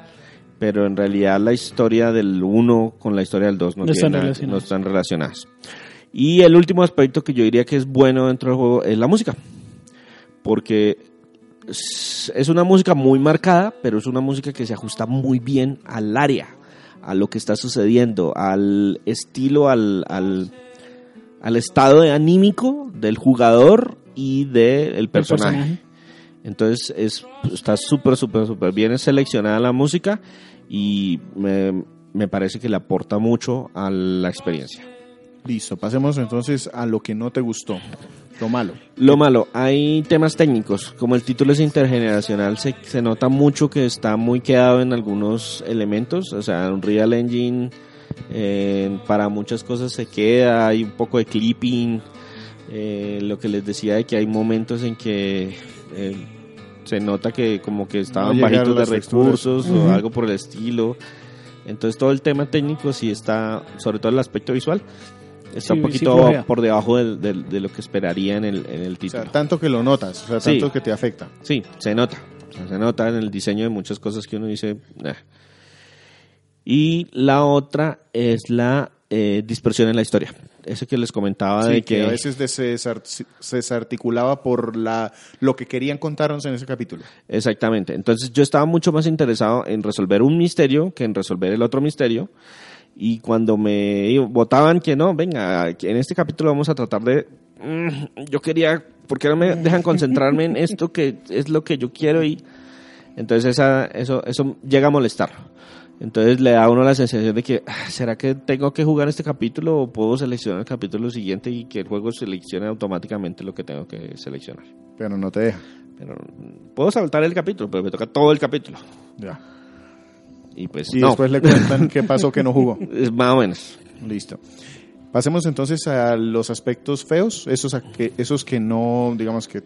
pero en realidad la historia del 1 con la historia del 2 no, No están nada- relacionadas. no están relacionadas. Y el último aspecto que yo diría que es bueno dentro del juego es la música. Porque es es una música muy marcada, pero es una música que se ajusta muy bien al área, a lo que está sucediendo, al estilo, al, al, al estado de anímico del jugador y del personaje. personaje. Entonces es, está súper, súper, súper bien seleccionada la música y me, me parece que le aporta mucho a la experiencia. Listo. Pasemos entonces a lo que no te gustó. Lo malo. Lo malo, hay temas técnicos, como el título es intergeneracional, se, se nota mucho que está muy quedado en algunos elementos, o sea, Unreal Engine eh, para muchas cosas se queda, hay un poco de clipping, eh, lo que les decía de que hay momentos en que eh, se nota que como que estaban bajitos de recursos o algo por el estilo. Entonces todo el tema técnico sí está, sobre todo el aspecto visual, está Sí, un poquito por debajo del- de lo que esperaría en el, en el O título. sea, tanto que lo notas. O sea, Sí. tanto que te afecta. Sí, se nota. O sea, se nota en el diseño de muchas cosas que uno dice. Y la otra es la eh, dispersión en la historia. Ese que les comentaba Sí, de que, que, a veces se, desar- se desarticulaba por la, lo que querían contarnos en ese capítulo. Exactamente. Entonces yo estaba mucho más interesado en resolver un misterio que en resolver el otro misterio. Y cuando me votaban que no, venga, en este capítulo vamos a tratar de... mm, yo quería, ¿por qué no me dejan concentrarme en esto que es lo que yo quiero? Y entonces esa, eso, eso llega a molestar. Entonces le da a uno la sensación de que, ah, ¿será que tengo que jugar este capítulo o puedo seleccionar el capítulo siguiente y que el juego seleccione automáticamente lo que tengo que seleccionar? Pero no te deja. Pero puedo saltar el capítulo, pero me toca todo el capítulo. Ya. Y pues Y no, después le cuentan qué pasó que no jugó. es más o menos. Listo. Pasemos entonces a los aspectos feos, esos, a que, esos que no, digamos que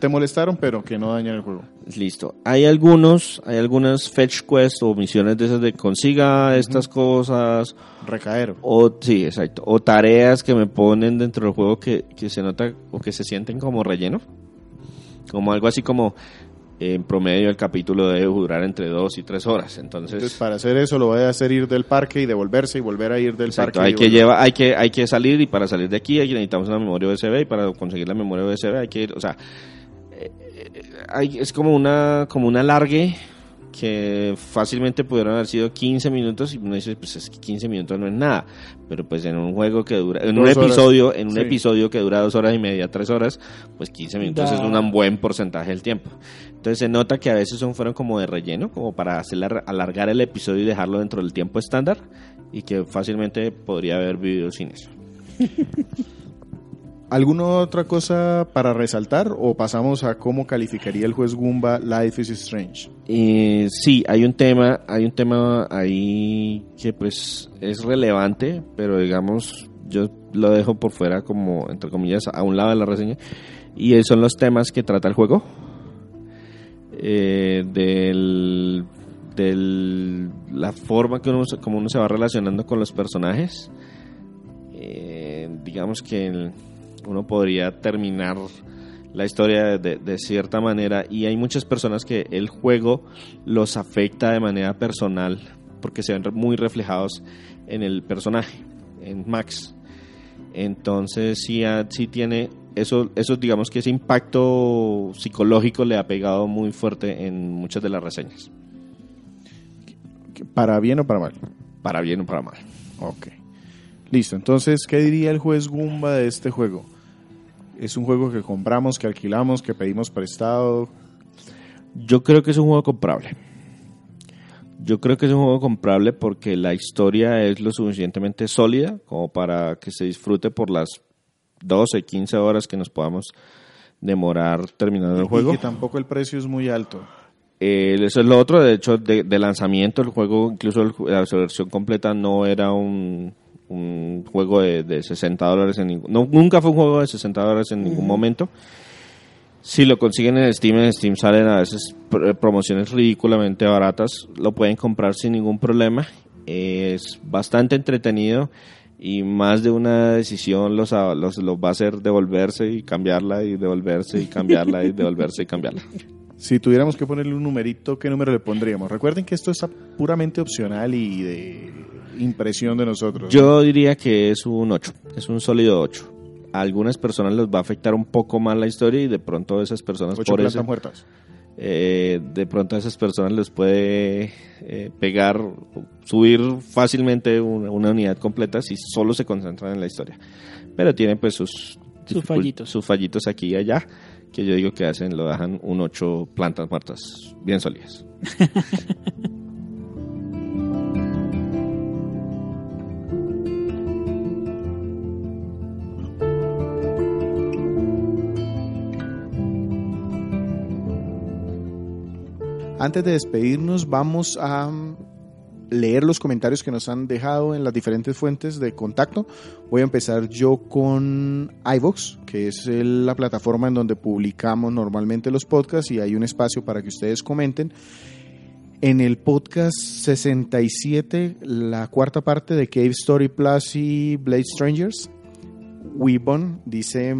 te molestaron, pero que no dañan el juego. Listo. Hay algunos, hay algunas fetch quests o misiones de esas de consiga estas cosas, Recaer. o sí, exacto, o tareas que me ponen dentro del juego que, que se nota o que se sienten como relleno. Como algo así como en promedio el capítulo debe durar entre dos y tres horas. Entonces, Entonces, para hacer eso, lo voy a hacer ir del parque y devolverse y volver a ir del Exacto, parque. hay que llevar, hay que, hay que salir y para salir de aquí hay- necesitamos una memoria USB y para conseguir la memoria USB hay que ir, o sea, eh, eh, hay- es como una, como un alargue que fácilmente pudieron haber sido 15 minutos y uno dice, pues es que 15 minutos no es nada, pero pues en un juego que dura, en un horas, episodio, en un sí. episodio que dura dos horas y media, tres horas, pues 15 minutos Da. es un buen porcentaje del tiempo. Entonces se nota que a veces son fueron como de relleno, como para hacer alargar el episodio y dejarlo dentro del tiempo estándar y que fácilmente podría haber vivido sin eso. ¿Alguna otra cosa para resaltar o pasamos a cómo calificaría el juez Goomba Life is Strange? Eh, sí, hay un tema, hay un tema ahí que pues es relevante, pero digamos yo lo dejo por fuera como entre comillas a un lado de la reseña y son los temas que trata el juego eh, del, del la forma que uno como uno se va relacionando con los personajes. Eh, digamos que el- uno podría terminar la historia de, de cierta manera y hay muchas personas que el juego los afecta de manera personal porque se ven muy reflejados en el personaje, en Max. Entonces sí, ha- sí tiene eso, eso digamos que ese impacto psicológico le ha pegado muy fuerte en muchas de las reseñas, ¿Para bien o para mal? para bien o para mal. Ok. Listo. Entonces, ¿qué diría el juez Goomba de este juego? ¿Es un juego que compramos, que alquilamos, que pedimos prestado? Yo creo que es un juego comprable. Yo creo que es un juego comprable porque la historia es lo suficientemente sólida como para que se disfrute por las 12, 15 horas que nos podamos demorar terminando el juego. Y que tampoco el precio es muy alto. Eh, eso es lo otro, de hecho, de, de lanzamiento, el juego, incluso el la versión completa no era un, un juego de, de 60 dólares, en ningún- no, nunca fue un juego de 60 dólares en ningún momento. Si lo consiguen en Steam, en Steam salen a veces pr- promociones ridículamente baratas, lo pueden comprar sin ningún problema. Es bastante entretenido y más de una decisión los, los, los va a hacer devolverse y cambiarla y devolverse y cambiarla y devolverse y cambiarla. Si tuviéramos que ponerle un numerito, ¿qué número le pondríamos? Recuerden que esto es puramente opcional y de impresión de nosotros. Yo diría que es un 8, es un sólido 8. A algunas personas les va a afectar un poco más la historia y de pronto a esas personas Ocho por plantas eso, muertas. eh, de pronto a esas personas les puede eh, pegar, subir fácilmente una, una unidad completa si solo se concentran en la historia. Pero tiene pues sus, Sus fallitos. sus fallitos aquí y allá que yo digo que hacen, lo dejan un 8 plantas muertas bien sólidas. Antes de despedirnos, vamos a mm, leer los comentarios que nos han dejado en las diferentes fuentes de contacto. Voy a empezar yo con iVox, que es la plataforma en donde publicamos normalmente los podcasts y hay un espacio para que ustedes comenten. En el podcast 67, la cuarta parte de Cave Story Plus y Blade Strangers, Weebon dice,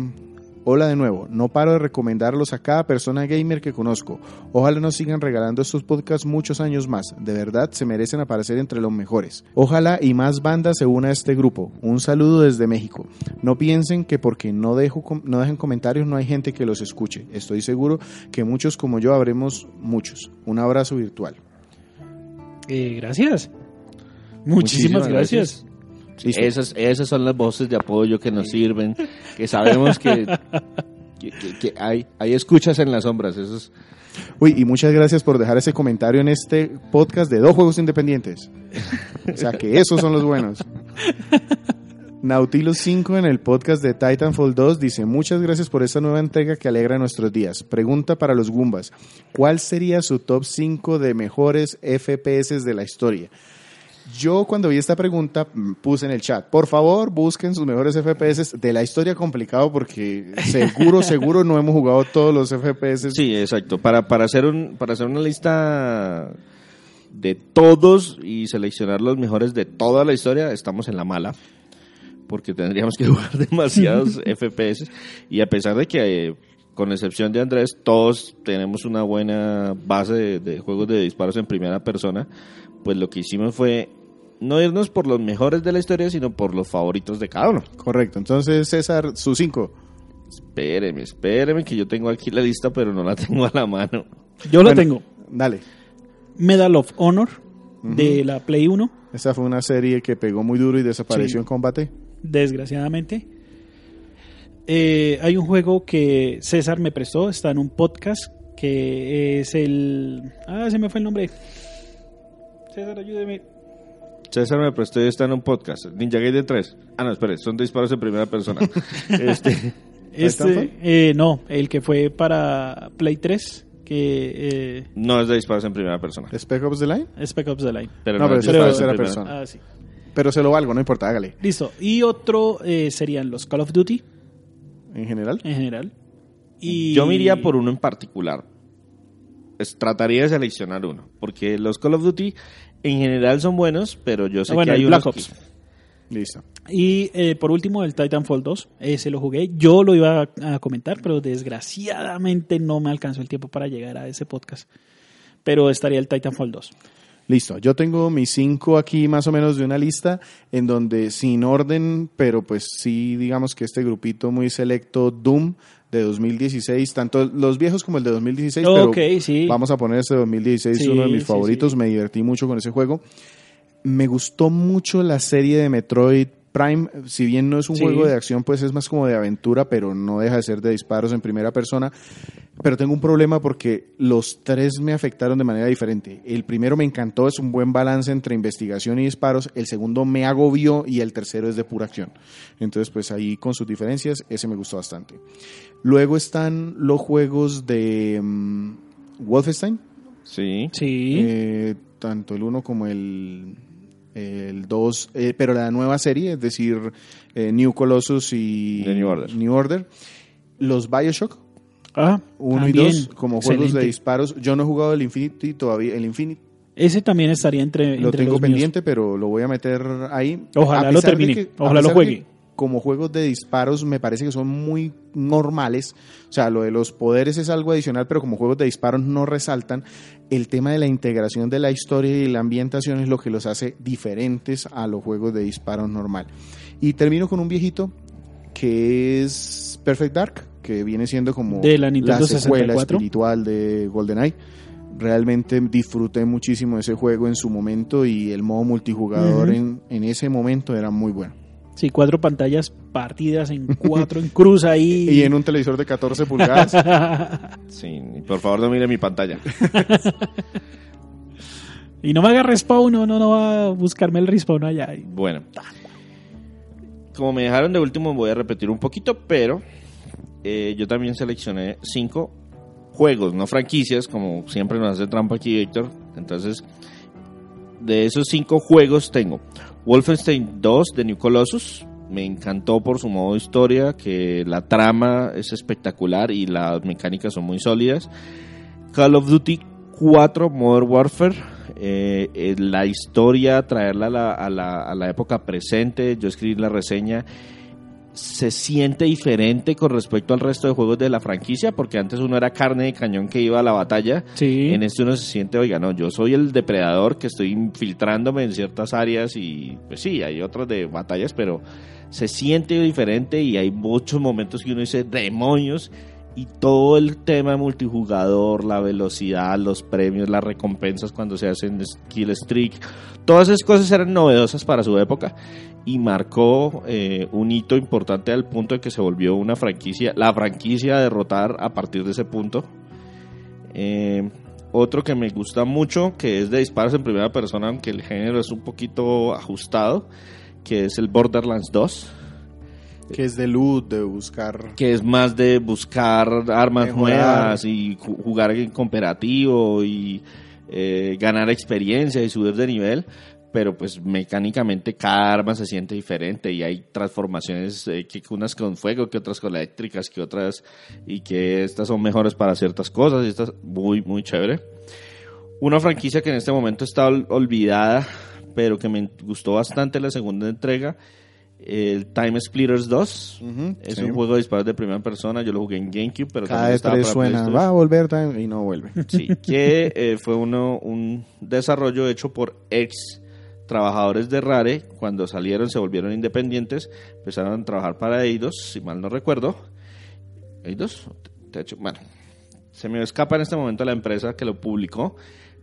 Hola de nuevo, no paro de recomendarlos a cada persona gamer que conozco. Ojalá nos sigan regalando estos podcasts muchos años más. De verdad, se merecen aparecer entre los mejores. Ojalá y más bandas se unan a este grupo. Un saludo desde México. No piensen que porque no, dejo, no dejen comentarios no hay gente que los escuche. Estoy seguro que muchos como yo habremos muchos. Un abrazo virtual. Eh, gracias. Muchísimas, Muchísimas gracias. Listo. Esas, esas son las voces de apoyo que nos sirven, que sabemos que, que, que- que hay, hay escuchas en las sombras. Eso es- Uy, y muchas gracias por dejar ese comentario en este podcast de dos juegos independientes. O sea que esos son los buenos. Nautilus 5 en el podcast de Titanfall 2 dice, muchas gracias por esta nueva entrega que alegra nuestros días. Pregunta para los Goombas, ¿cuál sería su top 5 de mejores FPS de la historia? Yo cuando vi esta pregunta puse en el chat, por favor busquen sus mejores FPS de la historia complicado porque seguro, seguro no hemos jugado todos los FPS Sí, exacto. Para, para, hacer un, para hacer una lista de todos y seleccionar los mejores de toda la historia, estamos en la mala. Porque tendríamos que jugar demasiados FPS. Y a pesar de que, eh, con excepción de Andrés, todos tenemos una buena base de, de juegos de disparos en primera persona, pues lo que hicimos fue no irnos por los mejores de la historia, sino por los favoritos de cada uno. Correcto. Entonces, César, su 5. Espéreme, espéreme, que yo tengo aquí la lista, pero no la tengo a la mano. Yo Bueno. tengo. Dale. Medal of Honor de la Play 1, Esa fue una serie que pegó muy duro y desapareció Sí. en combate. desgraciadamente. Eh, hay un juego que César me prestó, está en un podcast, que es el... Ah, se me fue el nombre. César, ayúdeme. César me prestó y está en un podcast. Ninja Gaiden 3. Ah, no, espere, son disparos en primera persona. este, Este, eh, no, el que fue para Play 3, que eh, no es de disparos en primera persona. Spec Ops The Line. Spec Ops The Line. Pero No, pero es disparos en tercera primera- persona. Ah, sí. Pero se lo valgo, no importa, hágale. Listo. Y otro eh, serían los Call of Duty En general. en general. Y Yo me iría por uno en particular. Es- trataría de seleccionar uno. Porque los Call of Duty en general son buenos, pero yo sé Ah, bueno, que hay unos Black que- Ops. Listo. Y eh, por último, el Titanfall 2. Ese lo jugué. Yo lo iba a, a comentar, pero desgraciadamente no me alcanzó el tiempo para llegar a ese podcast. Pero estaría el Titanfall 2. Listo. Yo tengo mis cinco aquí más o menos de una lista en donde sin orden, pero pues sí, digamos que este grupito muy selecto, Doom de 2016, tanto los viejos como el de 2016, Ok, pero sí. vamos a poner este 2016, Sí, uno de mis sí, favoritos, me divertí mucho con ese juego. Me gustó mucho la serie de Metroid Prime, si bien no es un Sí. juego de acción, pues es más como de aventura, pero no deja de ser de disparos en primera persona. Pero tengo un problema porque los tres me afectaron de manera diferente. El primero me encantó, es un buen balance entre investigación y disparos. El segundo me agobió y el tercero es de pura acción. Entonces, pues ahí con sus diferencias, ese me gustó bastante. Luego están los juegos de mm, Wolfenstein, Sí. Sí. eh, tanto el uno como el el 2, eh, pero la nueva serie, es decir, eh, New Colossus y The New Order. New Order. Los Bioshock, ah, 1 y también. 2, como juegos de Excelente. disparos. Yo no he jugado el Infinity todavía, el Infinity Ese también estaría entre, lo entre tengo los míos. pendiente, pero lo voy a meter ahí. Ojalá lo de termine, que- ojalá lo de juegue. Como juegos de disparos me parece que son muy normales. O sea, lo de los poderes es algo adicional, pero como juegos de disparos no resaltan. El tema de la integración de la historia y la ambientación es lo que los hace diferentes a los juegos de disparos normal. Y termino con un viejito que es Perfect Dark, que viene siendo como De la Nintendo secuela 64. espiritual de GoldenEye. Realmente disfruté muchísimo de ese juego en su momento y el modo multijugador en, en ese momento era muy bueno. Sí, cuatro pantallas partidas en cuatro en cruz ahí. Y en un televisor de 14 pulgadas. Sí, por favor no mire mi pantalla. Y no me haga respawn, no, no, no va a buscarme el respawn allá. Bueno. Como me dejaron de último, voy a repetir un poquito, pero eh, yo también seleccioné cinco juegos, no franquicias, como siempre nos hace trampa aquí Víctor. Entonces, de esos cinco juegos tengo Wolfenstein 2 de New Colossus. Me encantó por su modo historia, que la trama es espectacular y las mecánicas son muy sólidas. Call of Duty 4 Modern Warfare. eh, eh, la historia, traerla a la, a la- a la época presente. Yo escribí la reseña se siente diferente con respecto al resto de juegos de la franquicia, porque antes uno era carne de cañón que iba a la batalla. Sí. En este uno se siente, oiga, no, yo soy el depredador que estoy infiltrándome en ciertas áreas y pues sí, hay otras de batallas, pero se siente diferente y hay muchos momentos que uno dice, demonios, y todo el tema multijugador, la velocidad, los premios, las recompensas cuando se hacen skill streak, todas esas cosas eran novedosas para su época y marcó eh, un hito importante al punto de que se volvió una franquicia, la franquicia a derrotar a partir de ese punto. Eh, otro que me gusta mucho, que es de disparos en primera persona, aunque el género es un poquito ajustado, que es el Borderlands 2 Que es de loot, de buscar. que es más de buscar armas Mejorar. nuevas y ju- jugar en cooperativo y eh, ganar experiencia y subir de nivel, pero pues mecánicamente cada arma se siente diferente y hay transformaciones, eh, que unas con fuego, que otras con eléctricas, que otras y que estas son mejores para ciertas cosas y estas muy muy chévere. Una franquicia que en este momento está ol- olvidada, pero que me gustó bastante la segunda entrega, el Time Splitters 2. Ujú, Es sí. un juego de disparos de primera persona, yo lo jugué en GameCube, pero Cada también estaba E3 para suena, va a volver time", y no vuelve. Sí, que eh, fue uno, un desarrollo hecho por ex trabajadores de Rare. Cuando salieron se volvieron independientes, empezaron a trabajar para Eidos, si mal no recuerdo. ¿Eidos? Bueno, se me escapa en este momento la empresa que lo publicó,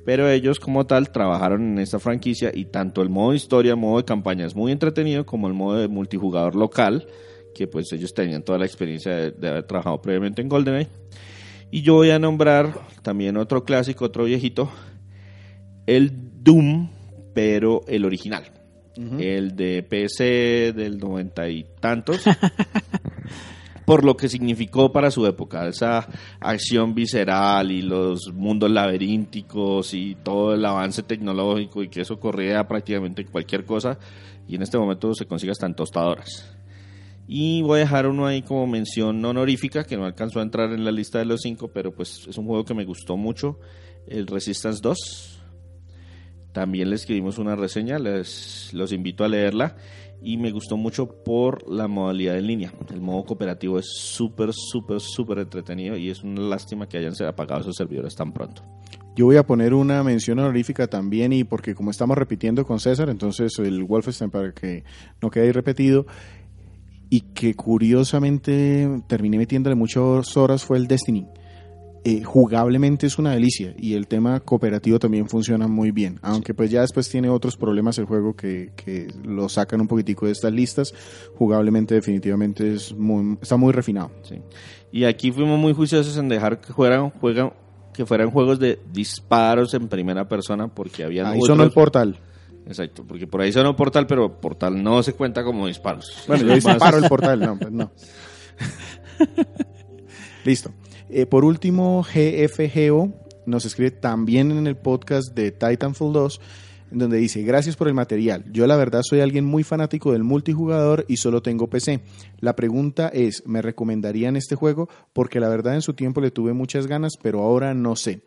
pero ellos como tal trabajaron en esta franquicia y tanto el modo historia, el modo de campaña es muy entretenido como el modo de multijugador local, que pues ellos tenían toda la experiencia de, de haber trabajado previamente en GoldenEye. Y yo voy a nombrar también otro clásico, otro viejito, el Doom, pero el original. El de PC del noventa y tantos. por lo que significó para su época, esa acción visceral y los mundos laberínticos y todo el avance tecnológico y que eso corría prácticamente cualquier cosa y en este momento se consigue hasta en tostadoras. Y voy a dejar uno ahí como mención honorífica, que no alcanzó a entrar en la lista de los cinco, pero pues es un juego que me gustó mucho, el Resistance 2. También le escribimos una reseña, les los invito a leerla y me gustó mucho por la modalidad en línea. El modo cooperativo es súper, súper, súper entretenido y es una lástima que hayan apagado esos servidores tan pronto. Yo voy a poner una mención honorífica también y porque como estamos repitiendo con César, entonces el Wolfenstein para que no quede ahí repetido y que curiosamente terminé metiéndole muchas horas fue el Destiny. Eh, jugablemente es una delicia y el tema cooperativo también funciona muy bien, aunque pues ya después tiene otros problemas el juego que, que lo sacan un poquitico de estas listas, jugablemente definitivamente es muy, está muy refinado. Sí. Y aquí fuimos muy juiciosos en dejar que fueran, juegan, que fueran juegos de disparos en primera persona porque había Ahí sonó el portal. Exacto, porque por ahí sonó portal, pero portal no se cuenta como disparos. Bueno, yo disparo el portal, no, pues no. Listo. Eh, por último, GFGO nos escribe también en el podcast de Titanfall 2, en donde dice, gracias por el material. Yo la verdad soy alguien muy fanático del multijugador y solo tengo PC. La pregunta es, ¿me recomendarían este juego? Porque la verdad en su tiempo le tuve muchas ganas, pero ahora no sé.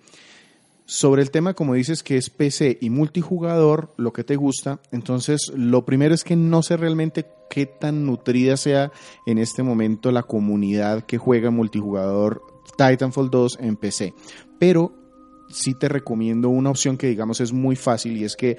Sobre el tema, como dices que es PC y multijugador, lo que te gusta, entonces lo primero es que no sé realmente qué tan nutrida sea en este momento la comunidad que juega multijugador Titanfall 2 en PC. Pero sí te recomiendo una opción que digamos es muy fácil y es que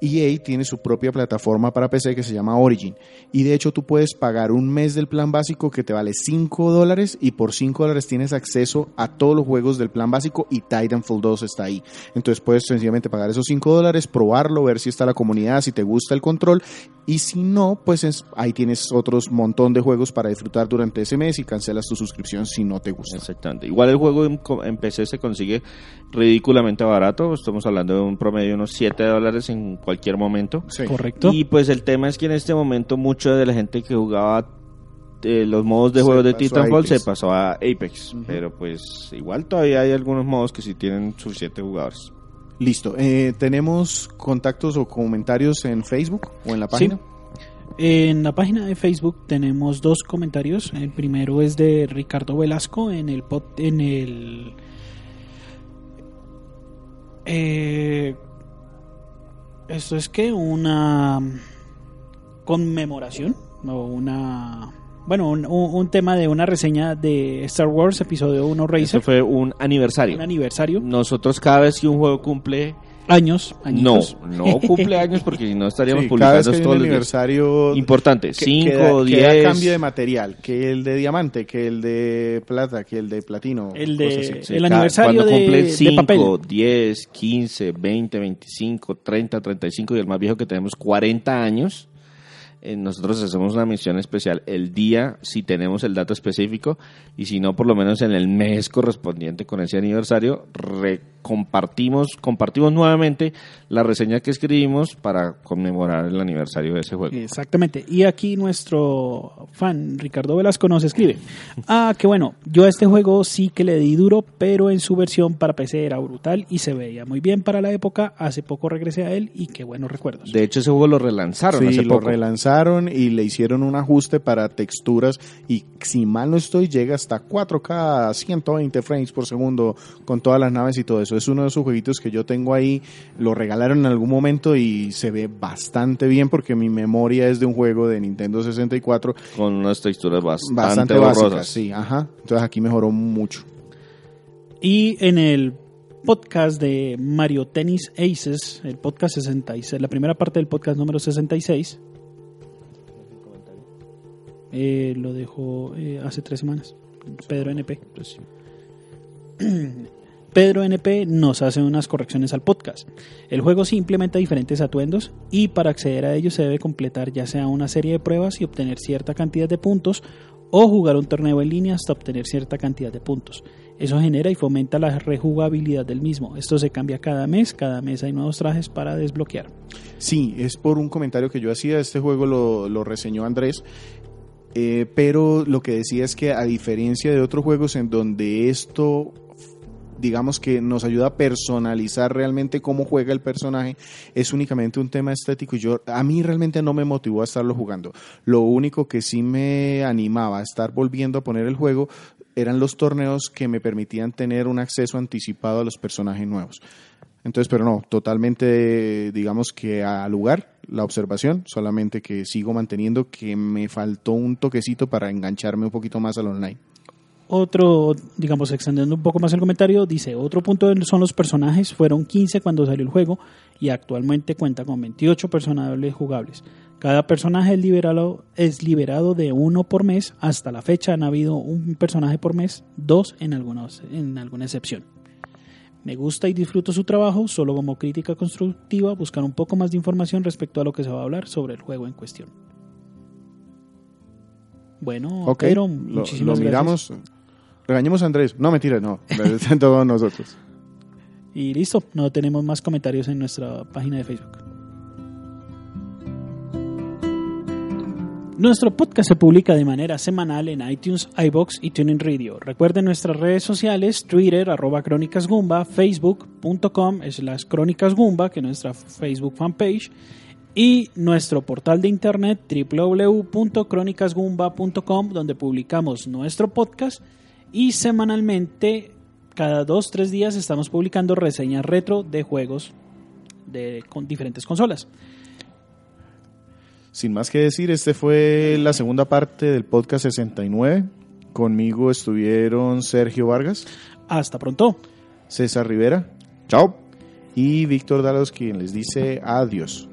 EA tiene su propia plataforma para PC que se llama Origin. Y de hecho tú puedes pagar un mes del plan básico que te vale 5 dólares y por 5 dólares tienes acceso a todos los juegos del plan básico y Titanfall 2 está ahí. Entonces puedes sencillamente pagar esos 5 dólares, probarlo, ver si está la comunidad, si te gusta el control. Y si no, pues es- ahí tienes otros montón de juegos para disfrutar durante ese mes y cancelas tu suscripción si no te gusta. Exactamente. Igual el juego en, en PC se consigue ridículamente barato. Estamos hablando de un promedio de unos 7 dólares en cualquier momento. Sí. Correcto. Y pues el tema es que en este momento mucha de la gente que jugaba eh, los modos de Se juego de Titanfall se pasó a Apex. Pero pues igual todavía hay algunos modos que sí tienen suficientes jugadores. Listo. Eh, ¿Tenemos contactos o comentarios en Facebook o en la página? En la página de Facebook tenemos dos comentarios. El primero es de Ricardo Velasco en el pod- en el eh, esto es que una conmemoración o una bueno, un, tema de una reseña de Star Wars Episodio 1 Este Racer, fue un aniversario. un aniversario, Nosotros cada vez que un juego cumple... años, No, añitos. no cumple años porque si no estaríamos Sí, cada publicando vez que hay todos un los aniversario Importante, que- 5, que da- 10... que da cambio de material, que el de diamante, que el de plata, que el de platino. El de- cosas así. Sí, el cada- aniversario cuando de 5, papel. 10, 15, 20, 25, 30, 35 y el más viejo que tenemos 40 años. Eh, nosotros hacemos una mención especial el día si tenemos el dato específico y si no por lo menos en el mes correspondiente con ese aniversario compartimos compartimos nuevamente la reseña que escribimos para conmemorar el aniversario de ese juego. Exactamente. Y aquí nuestro fan Ricardo Velasco nos escribe. Ah, que bueno, yo a este juego sí que le di duro, pero en su versión para PC era brutal y se veía muy bien para la época. Hace poco regresé a él y qué buenos recuerdos. De hecho ese juego lo relanzaron Sí, hace lo poco. relanzaron y le hicieron un ajuste para texturas y si mal no estoy llega hasta 4K 120 frames por segundo con todas las naves y todo eso. Es uno de esos jueguitos que yo tengo ahí, lo regalaron en algún momento y se ve bastante bien porque mi memoria es de un juego de Nintendo 64 con unas texturas bastante, bastante básicas, sí, ajá. Entonces aquí mejoró mucho. Y en el podcast de Mario Tennis Aces, el podcast 66, la primera parte del podcast número 66, eh, lo dejó eh, hace tres semanas, Pedro NP. Pues Pedro NP nos hace unas correcciones al podcast. El juego sí implementa diferentes atuendos y para acceder a ellos se debe completar ya sea una serie de pruebas y obtener cierta cantidad de puntos o jugar un torneo en línea hasta obtener cierta cantidad de puntos. Eso genera y fomenta la rejugabilidad del mismo. Esto se cambia cada mes, cada mes hay nuevos trajes para desbloquear. Sí, es por un comentario que yo hacía. Este juego lo, lo reseñó Andrés. Eh, pero lo que decía es que a diferencia de otros juegos en donde esto digamos que nos ayuda a personalizar realmente cómo juega el personaje, es únicamente un tema estético yo a mí realmente no me motivó a estarlo jugando. Lo único que sí me animaba a estar volviendo a poner el juego eran los torneos que me permitían tener un acceso anticipado a los personajes nuevos. Entonces, pero no, totalmente, digamos que al lugar, la observación, solamente que sigo manteniendo que me faltó un toquecito para engancharme un poquito más al online. Otro, digamos, extendiendo un poco más el comentario, dice, otro punto son los personajes, fueron 15 cuando salió el juego y actualmente cuenta con 28 personajes jugables. Cada personaje es liberado, de uno por mes, hasta la fecha han habido un personaje por mes, dos en, algunos, en alguna excepción. Me gusta y disfruto su trabajo, solo como crítica constructiva, buscar un poco más de información respecto a lo que se va a hablar sobre el juego en cuestión. Bueno, Ok, Pedro, lo, muchísimas lo gracias. miramos. Regañemos a Andrés. No, mentira, no. Todos nosotros. Y listo, no tenemos más comentarios en nuestra página de Facebook. Nuestro podcast se publica de manera semanal en iTunes, iBox y TuneIn Radio. Recuerden nuestras redes sociales, Twitter, arroba Crónicas Facebook.com slash Crónicas Gumba, que es nuestra Facebook fanpage, y nuestro portal de internet www.crónicasgumba.com, donde publicamos nuestro podcast y semanalmente, cada dos, tres días, estamos publicando reseñas retro de juegos de con diferentes consolas. Sin más que decir, este fue la segunda parte del podcast 69. Conmigo estuvieron Sergio Vargas, Hasta pronto. César Rivera Chao. y Víctor Dalos, quien les dice adiós.